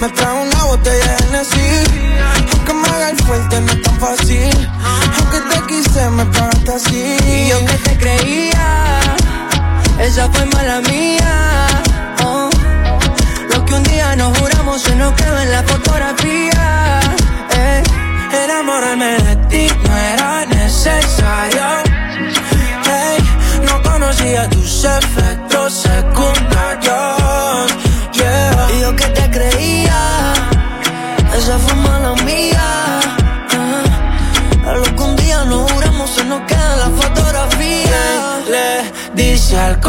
Me trago una botella de Hennessy. Aunque me haga el fuerte no es tan fácil. Aunque te quise me pagaste así. Y yo que te creía Esa fue mala mía. Oh. Lo que un día nos juramos se nos quedó en la fotografía. Eh. Enamorarme de ti no era necesario. Hey, no conocía tus efectos dice al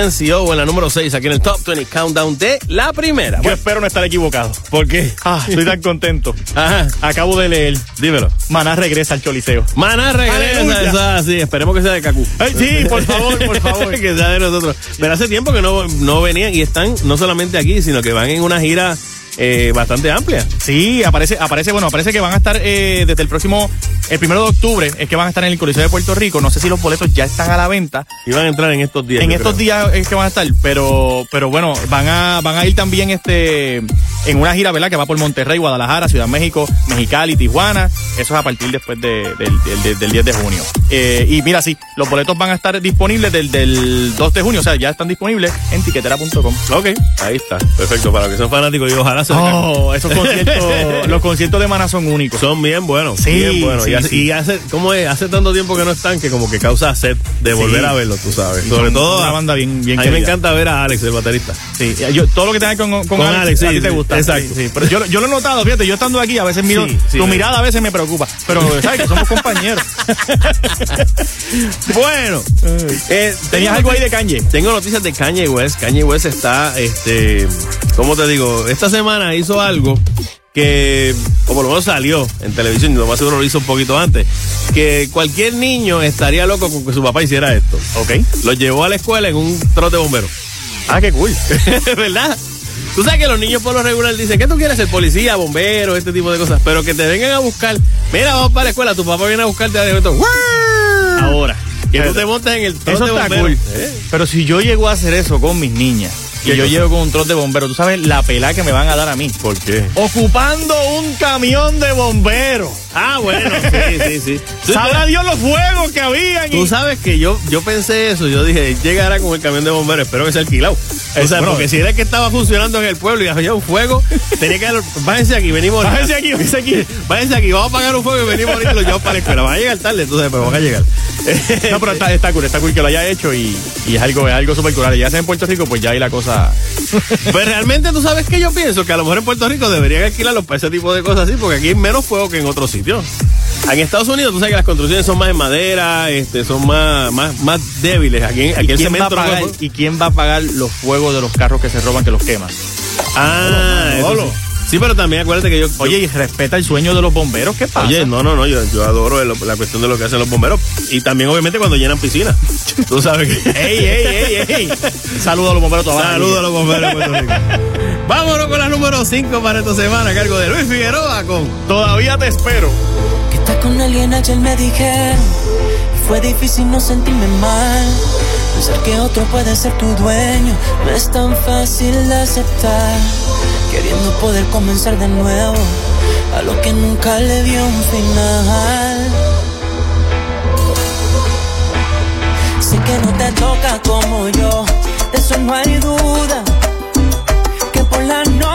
CNCO en la número 6 aquí en el Top 20 Countdown de la primera. Yo Bueno, espero no estar equivocado. ¿Por qué? Ah, estoy tan contento. Ajá. Acabo de leer. Dímelo. Maná regresa al Choliseo. Maná regresa, eso así. Esperemos que sea de Cacú. Ay, sí, por favor, por favor. que sea de nosotros. Pero hace tiempo que no, no venían y están no solamente aquí, sino que van en una gira eh, bastante amplia. Sí, aparece, aparece, bueno, aparece que van a estar eh, desde el próximo, el primero de octubre, es que van a estar en el Coliseo de Puerto Rico. No sé si los boletos ya están a la venta. Y van a entrar en estos días. En estos creo. días es que van a estar, pero, pero bueno, van a, van a ir también este, en una gira, ¿verdad? Que va por Monterrey, Guadalajara, Ciudad México, Mexicali, Tijuana. Eso es a partir después de- del, del- del 10 de junio. Eh, y mira, sí, los boletos van a estar disponibles del, del 2 de junio, o sea, ya están disponibles en tiquetera.com. Ok, ahí está. Perfecto. Para los que son fanáticos y ojalá se Oh, esos conciertos, los conciertos de Maná son únicos. Son bien buenos. Sí, bien buenos. sí, y, hace, sí. y hace, ¿cómo es? Hace tanto tiempo que no están que como que causa sed de Sí. volver a verlos, tú sabes. Y Sobre todo. una banda bien- bien A mí me encanta ver a Alex, el baterista. Sí, yo, todo lo que tenga con, con, Con Alex, Alex, a ti te gusta. exacto. Sí. Pero yo, yo lo he notado, fíjate, yo estando aquí a veces miro, tu mirada a veces me preocupa, pero sabes que somos compañeros. Bueno, eh, ¿Tenías tengo algo ahí de Kanye? Tengo noticias de Kanye West. Kanye West está, este, ¿cómo te digo? Esta semana hizo algo que, como lo menos salió en televisión, y lo más seguro lo hizo un poquito antes, que cualquier niño estaría loco con que su papá hiciera esto. Ok. Lo llevó a la escuela en un trote de bomberos. Ah, qué cool. ¿Verdad? Tú sabes que los niños por lo regular dicen, ¿qué tú quieres ser? Policía, bombero, este tipo de cosas. Pero que te vengan a buscar. Mira, vamos para la escuela, tu papá viene a buscarte de momento. ¡guau! Ahora. Que tú te montas en el Eso está bomberos. cool. ¿Eh? Pero si yo llego a hacer eso con mis niñas, y ¿Qué yo cosa? llego con un trote de bombero, tú sabes la pelada que me van a dar a mí. ¿Por qué? Ocupando un camión de bomberos. Ah, bueno, sí, sí, sí. Sabrá Dios los fuegos que habían. Tú y- sabes que yo, yo pensé eso, yo dije, llegará con el camión de bomberos, espero que sea alquilado. O sea, bueno. porque si era el que estaba funcionando en el pueblo y había un fuego, tenía que bájense aquí, venimos. Bájense aquí, bájense aquí. Bájense aquí, vamos a apagar un fuego y venimos ahorita y lo llevamos para la escuela. Van a llegar tarde, entonces, pero van a llegar. No, pero está, está cool, está cool que lo haya hecho y, y es algo, es algo súper cool. Ya sea en Puerto Rico, pues ya ahí la cosa. Pues realmente tú sabes que yo pienso que a lo mejor en Puerto Rico deberían alquilarlos para ese tipo de cosas así, porque aquí hay menos fuego que en otros sitios. En Estados Unidos tú sabes que las construcciones son más en madera, este, son más, más, más débiles. Aquí, aquí ¿Y el cemento no pagar, ¿Y quién va a pagar los fuegos de los carros que se roban, que los queman? Ah, Manolo. sí. Sí, pero también acuérdate que yo. Oye, y respeta el sueño de los bomberos, ¿qué pasa? Oye, no, no, no, yo, yo adoro el- la cuestión de lo que hacen los bomberos. Y también, obviamente, cuando llenan piscinas. Tú sabes que. ¡Ey, ey, ey, ey! Saludos a los bomberos toda Saludos a los bomberos de Puerto Rico. Vámonos con la número 5 para esta semana, a cargo de Luis Figueroa con Todavía te espero. Que estás con alguien ayer me dijeron Y fue difícil no sentirme mal Pensar que otro puede ser tu dueño No es tan fácil de aceptar Queriendo poder comenzar de nuevo A lo que nunca le dio un final. Sé que no te toca como yo De eso no hay duda Que por la noche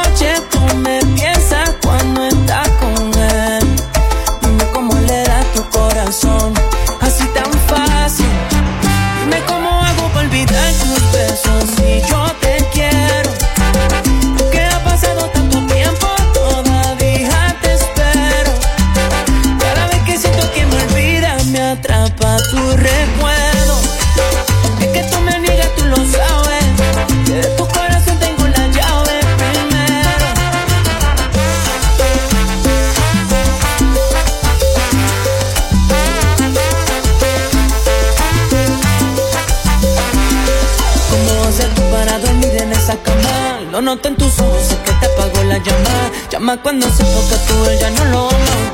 Noto en tus ojos, sé que te apagó la llama. Llama cuando siento que tú él ya no lo amas.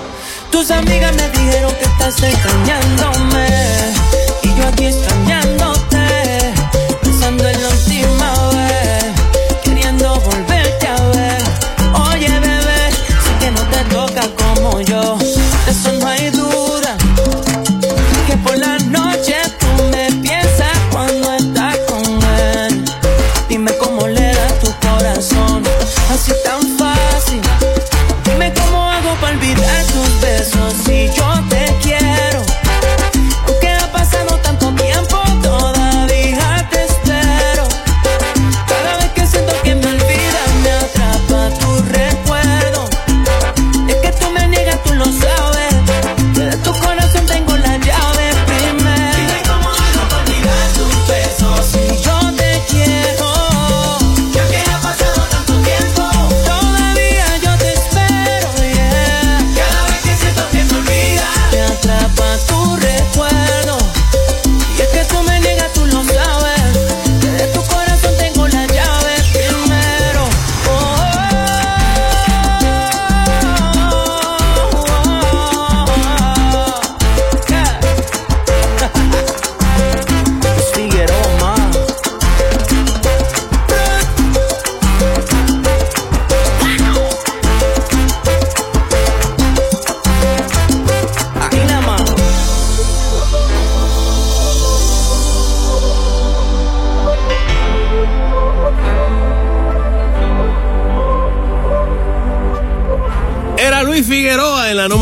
Tus amigas me dijeron que estás extrañándome. Y yo aquí extrañándote.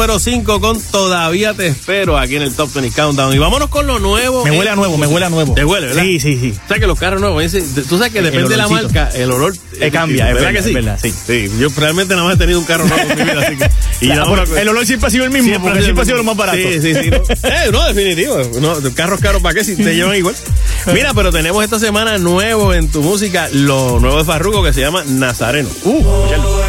Número 5 con Todavía te espero aquí en el Top 20 Countdown. Y vámonos con lo nuevo. Me huele a nuevo, me huele a nuevo. Te huele, ¿verdad? Sí, sí, sí. O sea que los carros nuevos, ese- tú sabes que El- depende el de la marca, el olor Eh, cambia, es ¿verdad verdad, que sí? verdad, sí. Sí, yo realmente nada más he tenido un carro nuevo en mi vida, así que. Y ahora- el olor siempre ha sido el mismo, porque siempre ha sido lo más barato. Sí, sí, sí. No, Eh, no, definitivo. No, carros caros, ¿para qué? Si te llevan igual. Mira, pero tenemos esta semana nuevo en tu música, lo nuevo de Farruko que se llama Nazareno. Uh, escuchadlo.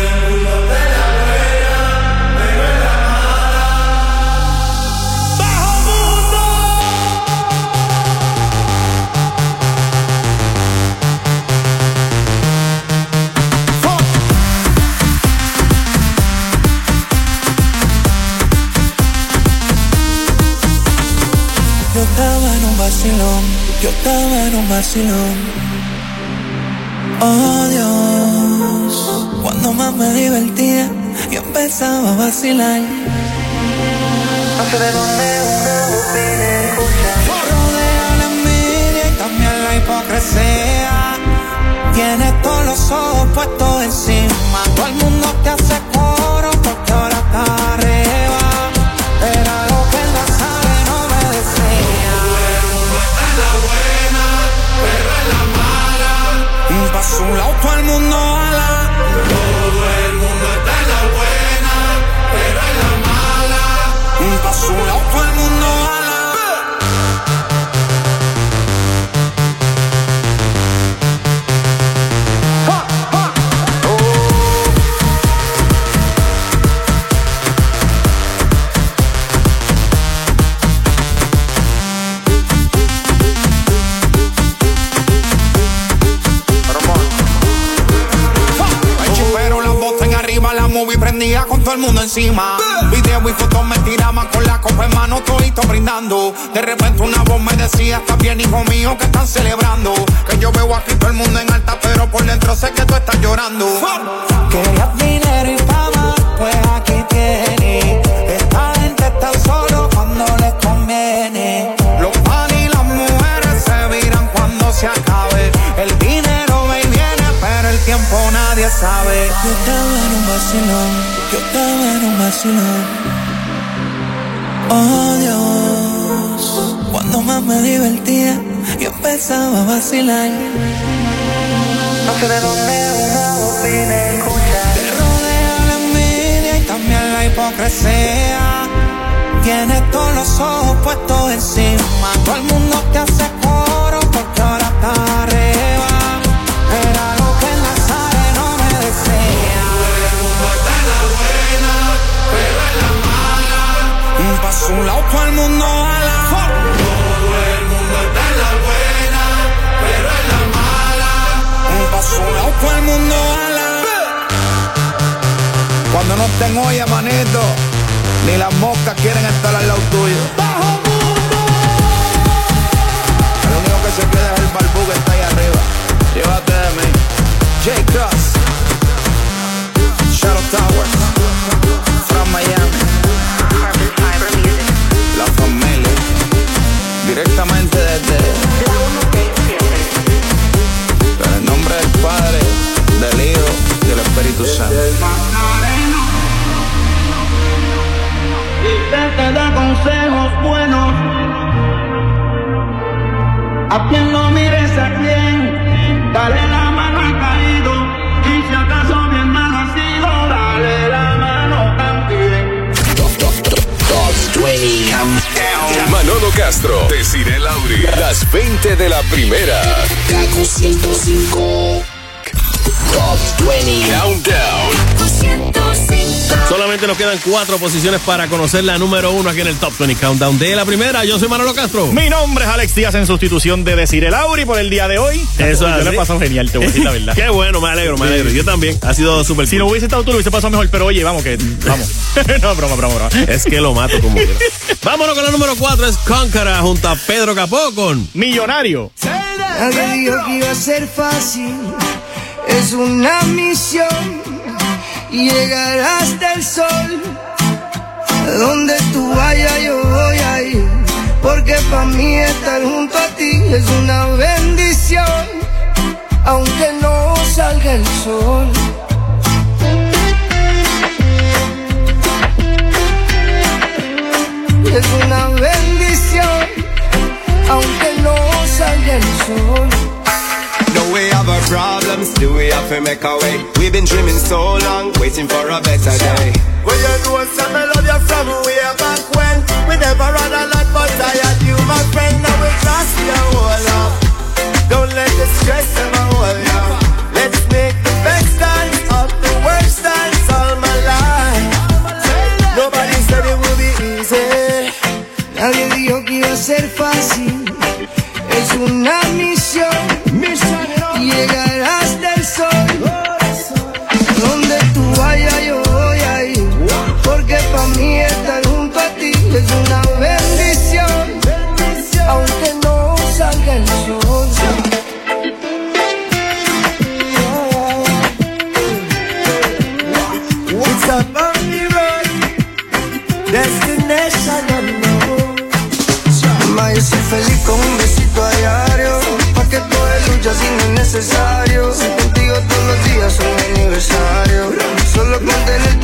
Vacilón. Oh Dios, cuando más me divertía, yo empezaba a vacilar. No sé de dónde una voz viene Rodea la envidia y también la hipocresía. Tienes todos los ojos puestos encima. Todo el mundo te hace coro porque ahora está el mundo ala. Todo el mundo está en la buena, pero en la mala. Y pa' su lado todo el mundo encima. Video y fotos me tiraban con la copa en mano, todito brindando. De repente una voz me decía, está bien hijo mío, que están celebrando. Que yo veo aquí todo el mundo en alta, pero por dentro sé que tú estás llorando. Querías dinero y fama, pues aquí tienes. Nadie sabe. Yo estaba en un vacilón, yo estaba en un vacilón. Oh Dios, cuando más me divertía, yo empezaba a vacilar. No sé de dónde una voz viene Te rodea la envidia y también la hipocresía. Tienes todos los ojos puestos encima. Todo el mundo te hace en la mala. Y pa' su lado todo el mundo ala. Cuando no estén olla, manito, ni las moscas quieren estar al lado tuyo. El único que se queda es el barbú que está ahí arriba. Llévate de mí. J. Cross. Espíritu Santo. Y te da consejos buenos. A quien no mires a quien, dale la mano al caído. Y si acaso bien mal ha sido, dale la mano también. Top 20 Countdown. Manolo Castro, Desiree Lauri, las 20 de la primera. Kaku 105. Top 20 Countdown. Solamente nos quedan cuatro posiciones para conocer la número uno aquí en el Top 20 Countdown de la primera. Yo soy Manolo Castro. Mi nombre es Alex Díaz en sustitución de Desiree Lauri por el día de hoy. Eso Yo es le he así. pasado genial, te voy a decir la verdad. Qué bueno, me alegro, me alegro. Yo también. Ha sido súper Si no hubiese estado tú, lo hubiese pasado mejor, pero oye, vamos, que vamos. no, broma, broma, broma. Es que lo mato como quiera. Vámonos con la número cuatro, es Concara junto a Pedro Capó con Millonario. Dijo que iba a ser fácil, es una misión llegar hasta el sol. Donde tú vayas yo voy a ir, porque para mí estar junto a ti es una bendición, aunque no salga el sol. Es una bendición, aunque no salga el sol. Fi make our way. We've been dreaming so long, waiting for a better day. Well, you know some I love you from way back when. We never had a lot, but I had you, my friend. Now we cross the whole up Don't let the stress ever hold you necesario. Contigo todos los días son mi aniversario. Solo con tenerte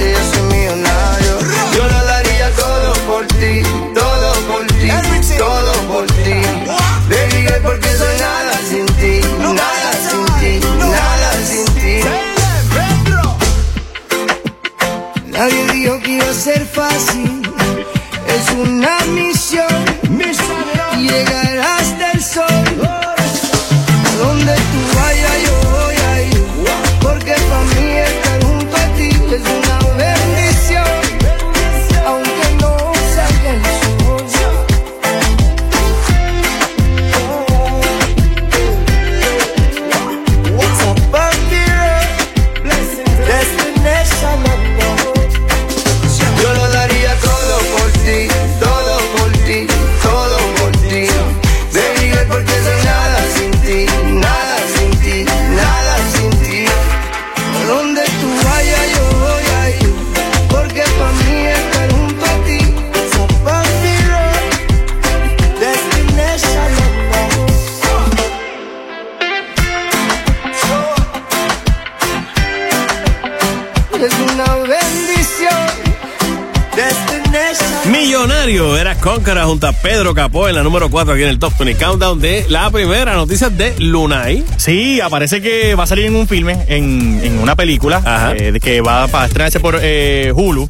Junto a Pedro Capó en la número 4 aquí en el Top 20 Countdown de la primera noticia de Lunay. Sí, aparece que va a salir en un filme, en, en una película, eh, que va a estrenarse por eh, Hulu.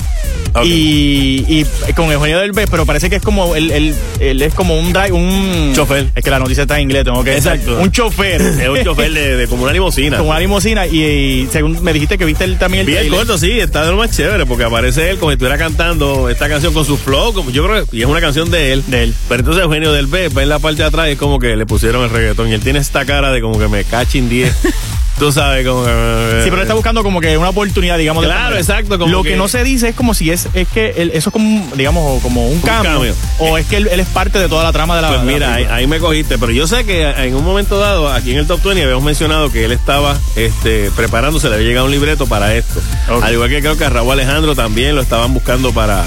Ok. Y, y con Eugenio del B, pero parece que es como él, él, él es como un drive, un Chofer. Es que la noticia está en inglés, tengo que Exacto. Un chofer. Es un chofer de, de como una limosina. Como una limusina y, y según me dijiste que viste el, también el Bien corto, sí, está de lo más chévere porque aparece él como si estuviera cantando esta canción con su flow, como yo creo que y es una canción de él. De él. Pero entonces Eugenio del B va en la parte de atrás y es como que le pusieron el reggaetón y él tiene esta cara de como que me cachin 10. Tú sabes, como que. Sí, pero está buscando como que una oportunidad, digamos. Claro, exacto, como Lo que, que- no se dice es como si es, es que él- eso es como, un, digamos, como un cambio. cambio. O es que él, él es parte de toda la trama de la. Pues la mira, ahí, me cogiste, pero yo sé que en un momento dado, aquí en el Top 20 habíamos mencionado que él estaba este, preparándose, le había llegado un libreto para esto. Al igual que creo que a Raúl Alejandro también lo estaban buscando para,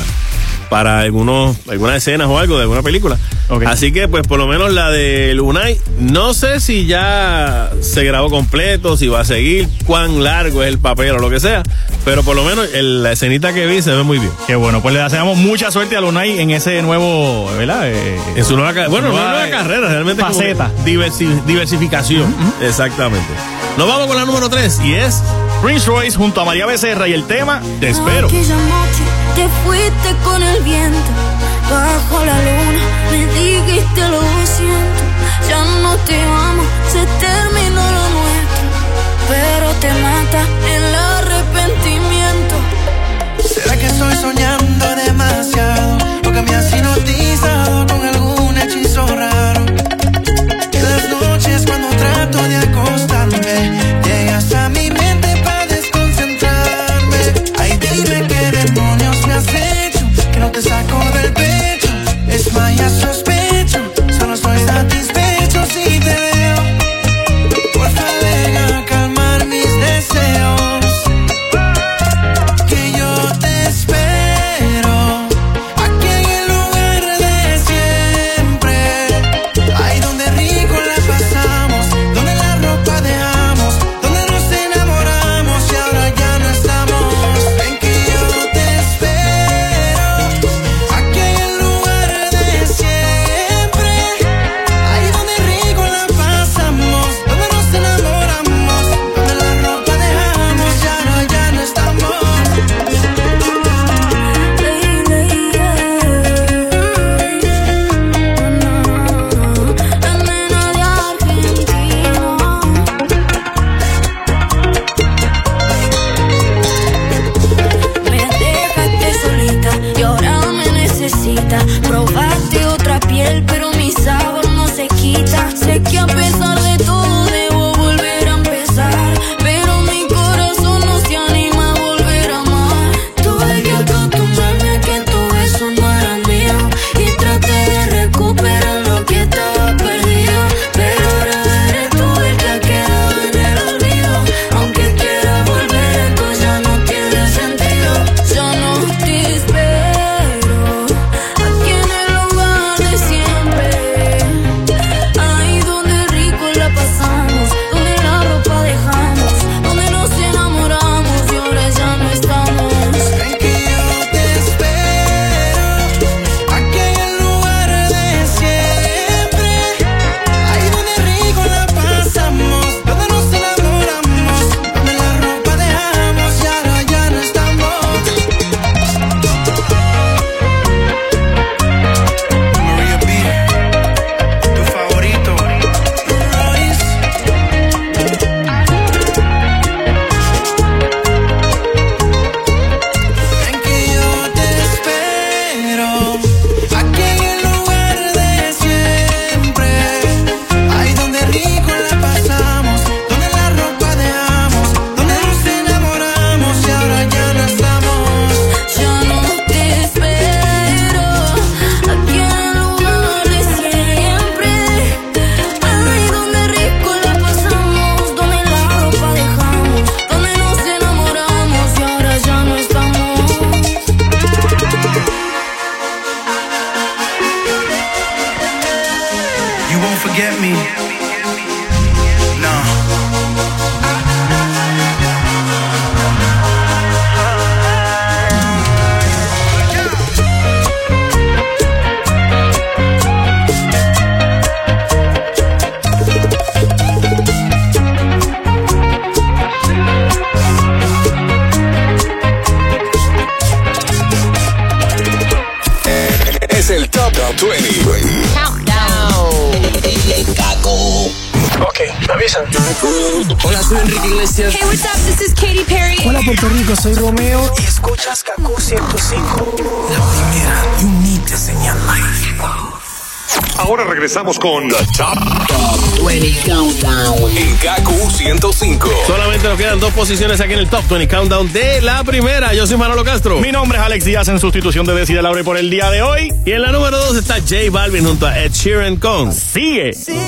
para algunos, algunas escenas o algo de alguna película. Así que, pues, por lo menos la de Lunay, no sé si ya se grabó completo, si va a seguir, cuán largo es el papel o lo que sea, pero por lo menos el- la escenita que vi se ve muy bien. Qué bueno, pues le deseamos mucha suerte a Lunay en ese nuevo, ¿verdad? Eh, En su nueva, ca- bueno, no nueva, nueva eh, carrera, realmente faceta. diversi- diversificación. Exactamente. Nos vamos con la número 3 y es Prince Royce junto a María Becerra y el tema Te espero. Te fuiste con el viento bajo la luna, me dijiste lo siento, ya no te amo, se terminó lo nuestro, pero te mata el arrepentimiento. ¿Será que estoy soñando demasiado? ¿O que me has hipnotizado con algún hechizo raro? Las noches cuando trato de Soy Romeo. Y escuchas Kaku 105. La primera, you need to señal life. Ahora regresamos con The Top, 20 Countdown en KQ 105. Solamente nos quedan dos posiciones aquí en el Top 20 Countdown de la primera. Yo soy Manolo Castro. Mi nombre es Alex Díaz en sustitución de Decide Laure por el día de hoy. Y en la número dos está J Balvin junto a Ed Sheeran con Sigue. Sigue.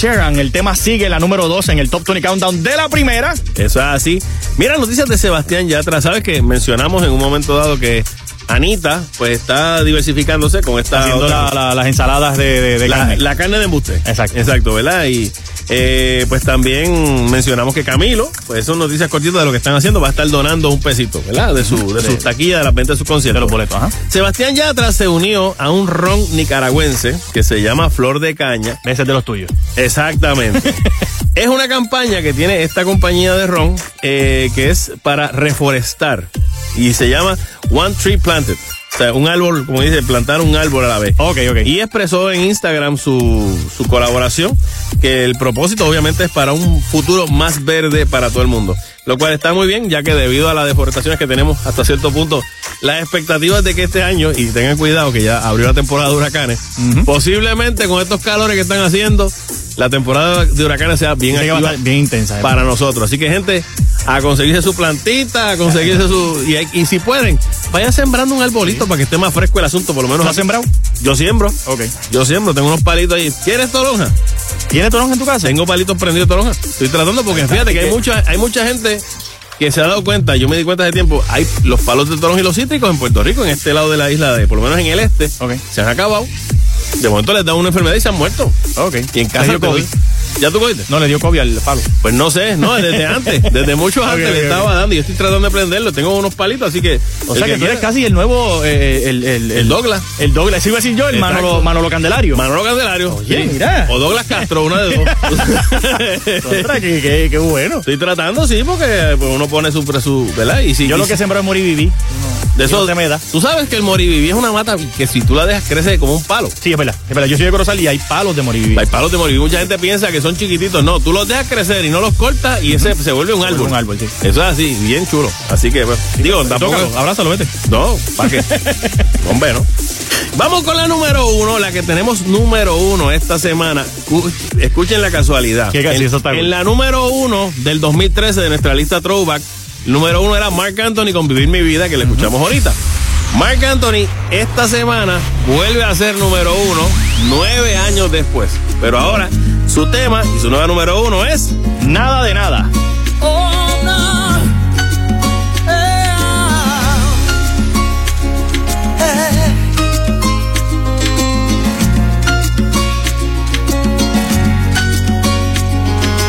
Sheeran. El tema sigue la número 2 en el Top 20 Countdown de la primera. Eso es así. Mira, noticias de Sebastián Yatra. Sabes que mencionamos en un momento dado que Anita, pues está diversificándose con esta. Haciendo otra- la- la- las ensaladas de, de- de la, carne. la carne de embuste. Exacto. Exacto, ¿verdad? Y eh, pues también mencionamos que Camilo, pues son noticias cortitas de lo que están haciendo, va a estar donando un pesito, ¿verdad? De su, de sus taquillas, de las ventas de sus conciertos. De los boletos, ajá. Sebastián Yatra se unió a un ron nicaragüense que se llama Flor de Caña. Ese es de los tuyos. Exactamente. es una campaña que tiene esta compañía de ron eh, que es para reforestar y se llama One Tree Planted. O sea, un árbol, como dice, plantar un árbol a la vez. Ok, ok. Y expresó en Instagram su, su colaboración, que el propósito obviamente es para un futuro más verde para todo el mundo. Lo cual está muy bien, ya que debido a las deforestaciones que tenemos hasta cierto punto, las expectativas de que este año, y tengan cuidado que ya abrió la temporada de huracanes, posiblemente con estos calores que están haciendo, la temporada de huracanes sea bien activa bien intensa. ¿eh? para nosotros. Así que gente, a conseguirse su plantita, a conseguirse su... Y, y si pueden, vayan sembrando un arbolito para que esté más fresco el asunto, por lo menos. ¿Lo has sembrado? Yo siembro. Ok. Yo siembro, tengo unos palitos ahí. ¿Quieres toronja? ¿Tienes toronja en tu casa? Tengo palitos prendidos de toronja. Estoy tratando porque fíjate que hay mucha, hay mucha gente que se ha dado cuenta, yo me di cuenta hace tiempo, hay los palos de toronja y los cítricos en Puerto Rico, en este lado de la isla, de, por lo menos en el este, se han acabado. De momento les da una enfermedad y se han muerto. Ok. Y en casa COVID. ¿Ya tú cogiste? No, le dio COVID al palo. Pues no sé, no, desde antes, desde mucho antes le estaba ok. dando y yo estoy tratando de prenderlo, tengo unos palitos, así que... O sea que, tú eres casi el nuevo, eh, el, el, El Douglas. El Douglas, a decir yo, el. Manolo, Manolo Candelario. Manolo Candelario. Oye, sí. mira. O Douglas Castro, una de dos. Qué, qué- bueno. Estoy tratando, sí, porque pues, uno pone su, su ¿verdad? Y si, Yo y lo que sembré es morir y viví. De eso se me da. Tú sabes que el moriviví es una mata que si tú la dejas crece como un palo. Sí, es verdad, es verdad. Yo soy de Corozal y hay palos de vivir. Hay palos de moriviví. Mucha gente piensa que son chiquititos. No, tú los dejas crecer y no los cortas y ese se vuelve un árbol. un árbol, sí. Eso es así, bien chulo. Así que, pues, digo, tampoco. Tócalo, abrázalo, vete. No, ¿para qué? Hombre, ¿no? Vamos con la número uno, la que tenemos número uno esta semana. Cu- Escuchen la casualidad. Qué casi, en, en la número uno del 2013 de nuestra lista Throwback, número uno era Mark Anthony con Vivir mi vida, que le escuchamos ahorita. Mark Anthony esta semana vuelve a ser número uno nueve años después. Pero ahora su tema y su nueva número uno es Nada de nada.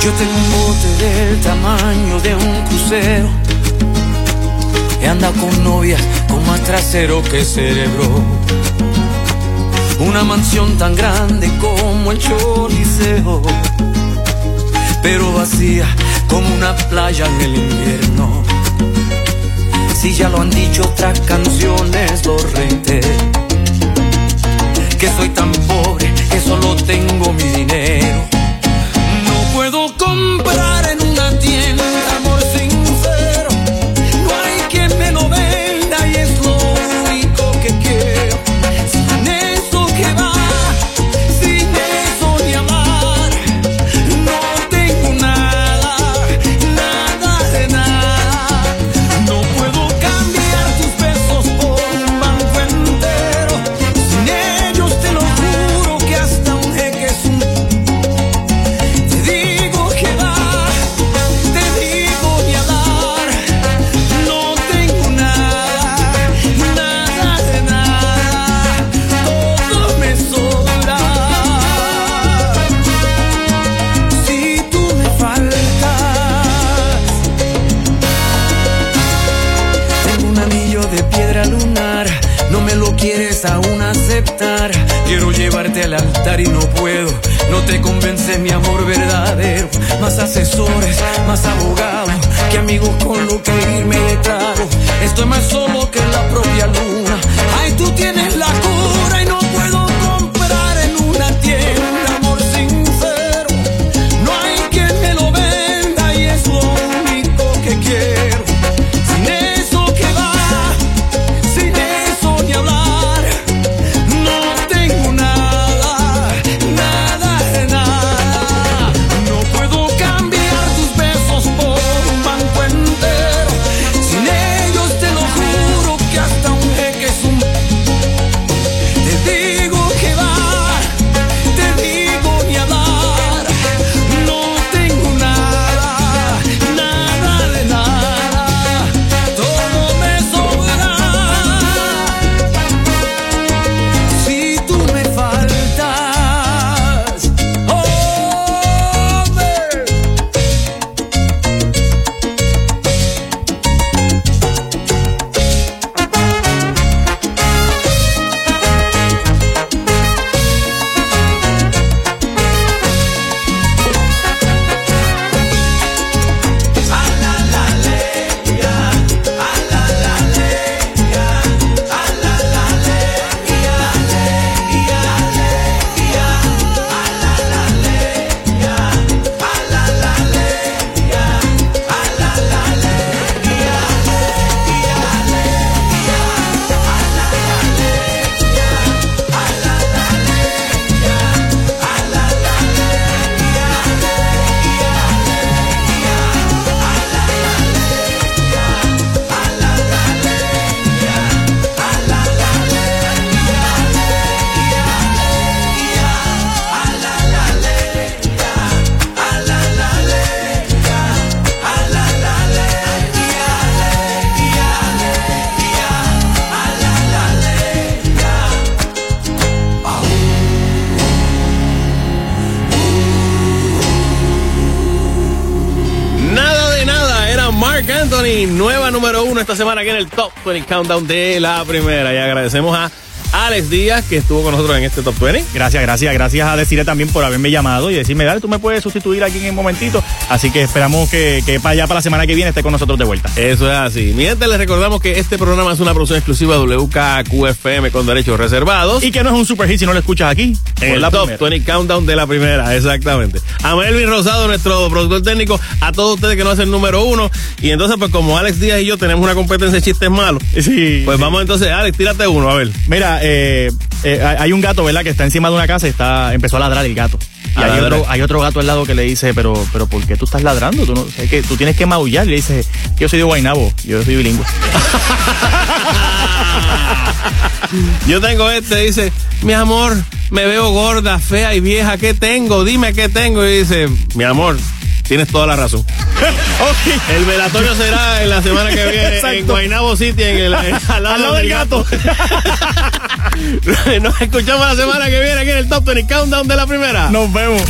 Yo tengo un bote del tamaño de un crucero. Y anda con novias con más trasero que cerebro. Una mansión tan grande como el Choliseo. Pero vacía como una playa en el invierno. Si ya lo han dicho otras canciones, lo reitero. Que soy tan pobre que solo tengo mi dinero. No puedo comprar un anillo de piedra lunar. No me lo quieres aún aceptar. Quiero llevarte al altar y no puedo. No te convence mi amor verdadero. Más asesores, más abogados que amigos con lo que irme de trago. Estoy más solo que la propia luna. Ay, tú tienes semana aquí en el Top 20 Countdown de la primera. Y agradecemos a Alex Díaz, que estuvo con nosotros en este Top 20. Gracias, gracias, gracias a decirle también por haberme llamado y decirme, dale, tú me puedes sustituir aquí en un momentito. Así que esperamos que, que para allá, para la semana que viene, esté con nosotros de vuelta. Eso es así. Mi gente, les recordamos que este programa es una producción exclusiva de WKQFM con derechos reservados. Y que no es un super hit si no lo escuchas aquí. En el Top 20 Countdown de la primera, exactamente. A Melvin Rosado, nuestro productor técnico, a todos ustedes que no hacen número uno. Y entonces, pues como Alex Díaz y yo tenemos una competencia de chistes malos, Sí. pues vamos entonces, Alex, tírate uno, a ver. Mira, eh, eh, hay un gato, ¿verdad? Que está encima de una casa y está, empezó a ladrar el gato. Y hay otro, hay otro gato al lado que le dice, pero, pero ¿por qué tú estás ladrando? Tú, no, que tú tienes que maullar. Y le dice, yo soy de Guaynabo, yo soy bilingüe. Yo tengo este, dice, mi amor, me veo gorda, fea y vieja, ¿qué tengo? Dime qué tengo. Y dice, mi amor, tienes toda la razón. El velatorio será en la semana que viene en. Guaynabo City, en el, en- al lado, Al lado del gato. Nos escuchamos la semana que viene aquí en el Top 20 Countdown de la primera. Nos vemos.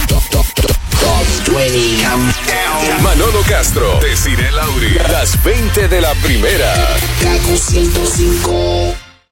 Manolo Castro, Desiree Lauri, las 20 de la primera. Kaku 105.